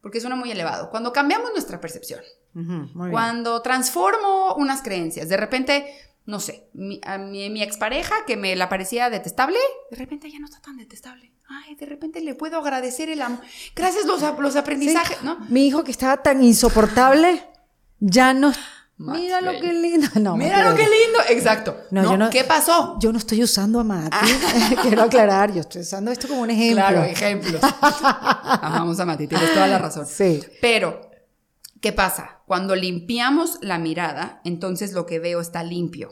porque suena muy elevado, cuando cambiamos nuestra percepción, Ujú, muy bien. cuando transformo unas creencias, de repente, no sé, mi, a mi, mi expareja que me la parecía detestable, de repente ya no está tan detestable. Ay, de repente le puedo agradecer el amor. Gracias los, los aprendizajes, ¿no? Mi hijo que estaba tan insoportable, ya no... Más Mira lo que lindo. No, Mira lo que lindo. Exacto. No, No, yo no- ¿Qué pasó? Yo no estoy usando a Mati. <laughs> Quiero aclarar, yo estoy usando esto como un ejemplo. Claro, ejemplos. <laughs> Amamos a Mati, tienes toda la razón. Sí. Pero, ¿qué pasa? Cuando limpiamos la mirada, entonces lo que veo está limpio.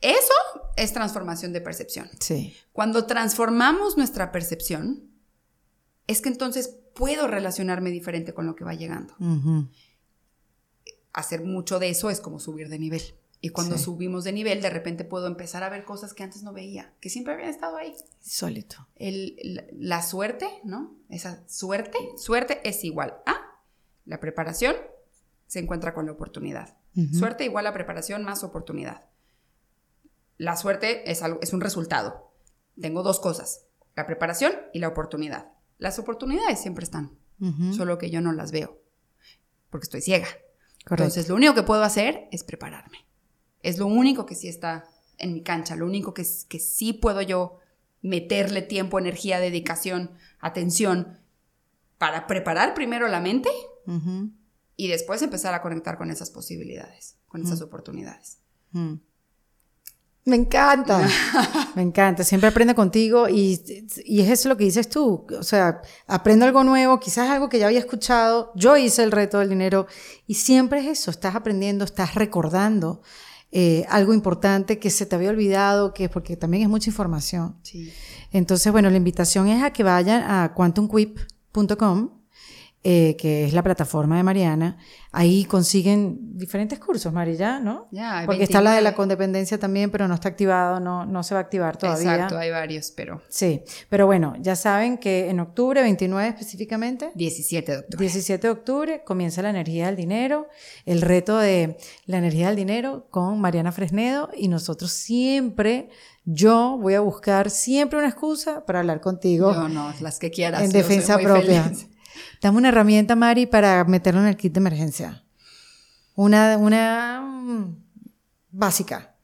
Eso es transformación de percepción. Sí. Cuando transformamos nuestra percepción, es que entonces puedo relacionarme diferente con lo que va llegando. Ujú. Hacer mucho de eso es como subir de nivel. Y cuando Sí. subimos de nivel, de repente puedo empezar a ver cosas que antes no veía, que siempre habían estado ahí. Insólito. el- la, la suerte, ¿no? Esa suerte, suerte es igual a la preparación se encuentra con la oportunidad. Suerte igual a preparación más oportunidad. La suerte es, algo, es un resultado. Tengo dos cosas, la preparación y la oportunidad. Las oportunidades siempre están, solo que yo no las veo, porque estoy ciega. Correcto. Entonces, lo único que puedo hacer es prepararme. Es lo único que sí está en mi cancha, lo único que, que sí puedo yo meterle tiempo, energía, dedicación, atención para preparar primero la mente. Y después empezar a conectar con esas posibilidades, con esas oportunidades. Mm. Me encanta, <laughs> me encanta. Siempre aprendo contigo y, y es eso lo que dices tú. O sea, aprendo algo nuevo, quizás algo que ya había escuchado. Yo hice el reto del dinero y siempre es eso. Estás aprendiendo, estás recordando eh, algo importante que se te había olvidado, que porque también es mucha información. Sí. Entonces, bueno, la invitación es a que vayan a quantumquip.com, eh, que es la plataforma de Mariana. Ahí consiguen diferentes cursos, Mari, ya, ¿no? Ya, Porque está la de la 29. condependencia también, pero no está activado, no, no se va a activar todavía. Exacto, hay varios, pero Sí, pero bueno, ya saben que en octubre, 29 específicamente, 17 de octubre. 17 de octubre, comienza la energía del dinero, el reto de la energía del dinero con Mariana Fresnedo y nosotros siempre, yo voy a buscar siempre una excusa para hablar contigo Yo no, las que quieras. en defensa propia. feliz. Dame una herramienta, Mari, para meterlo en el kit de emergencia. Una, una mm, básica.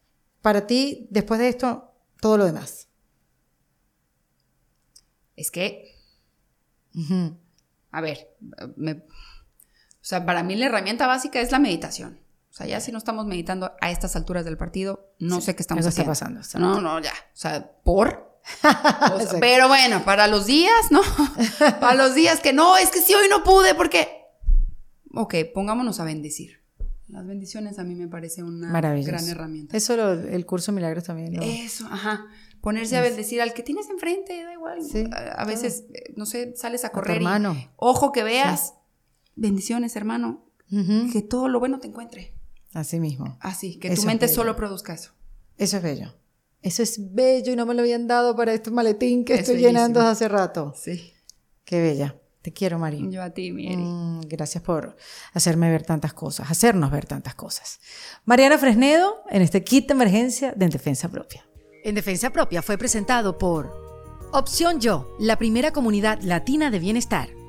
Para ti, después de esto, todo lo demás. Es que. A ver, me- o sea, para mí la herramienta básica es la meditación. O sea, ya si no estamos meditando a estas alturas del partido, no sé qué estamos eso está haciendo. pasando, exacto. No, no, ya. O sea, por. <laughs> O sea, pero bueno, para los días, ¿no? <laughs> para los días que no, es que si hoy no pude, porque. Ok, pongámonos a bendecir. Las bendiciones a mí me parece una gran herramienta. Eso lo- el curso Milagros también. lo- Eso, ajá. Ponerse a bendecir al que tienes enfrente, da igual. Sí, a, a veces, eh, no sé, sales a correr. y, hermano. ojo que veas. Bendiciones, hermano. Que todo lo bueno te encuentre. Así mismo. Así, que Eso tu mente solo produzca eso. Eso es bello. Eso es bello y no me lo habían dado para este maletín que Es estoy bellísimo. llenando desde hace rato. Sí. Qué bella. Te quiero, Mari. Yo a ti, Mieri. Mm, gracias por hacerme ver tantas cosas, hacernos ver tantas cosas. Mariana Fresnedo, en este kit de emergencia de En Defensa Propia. En Defensa Propia fue presentado por Opción Yo, la primera comunidad latina de bienestar.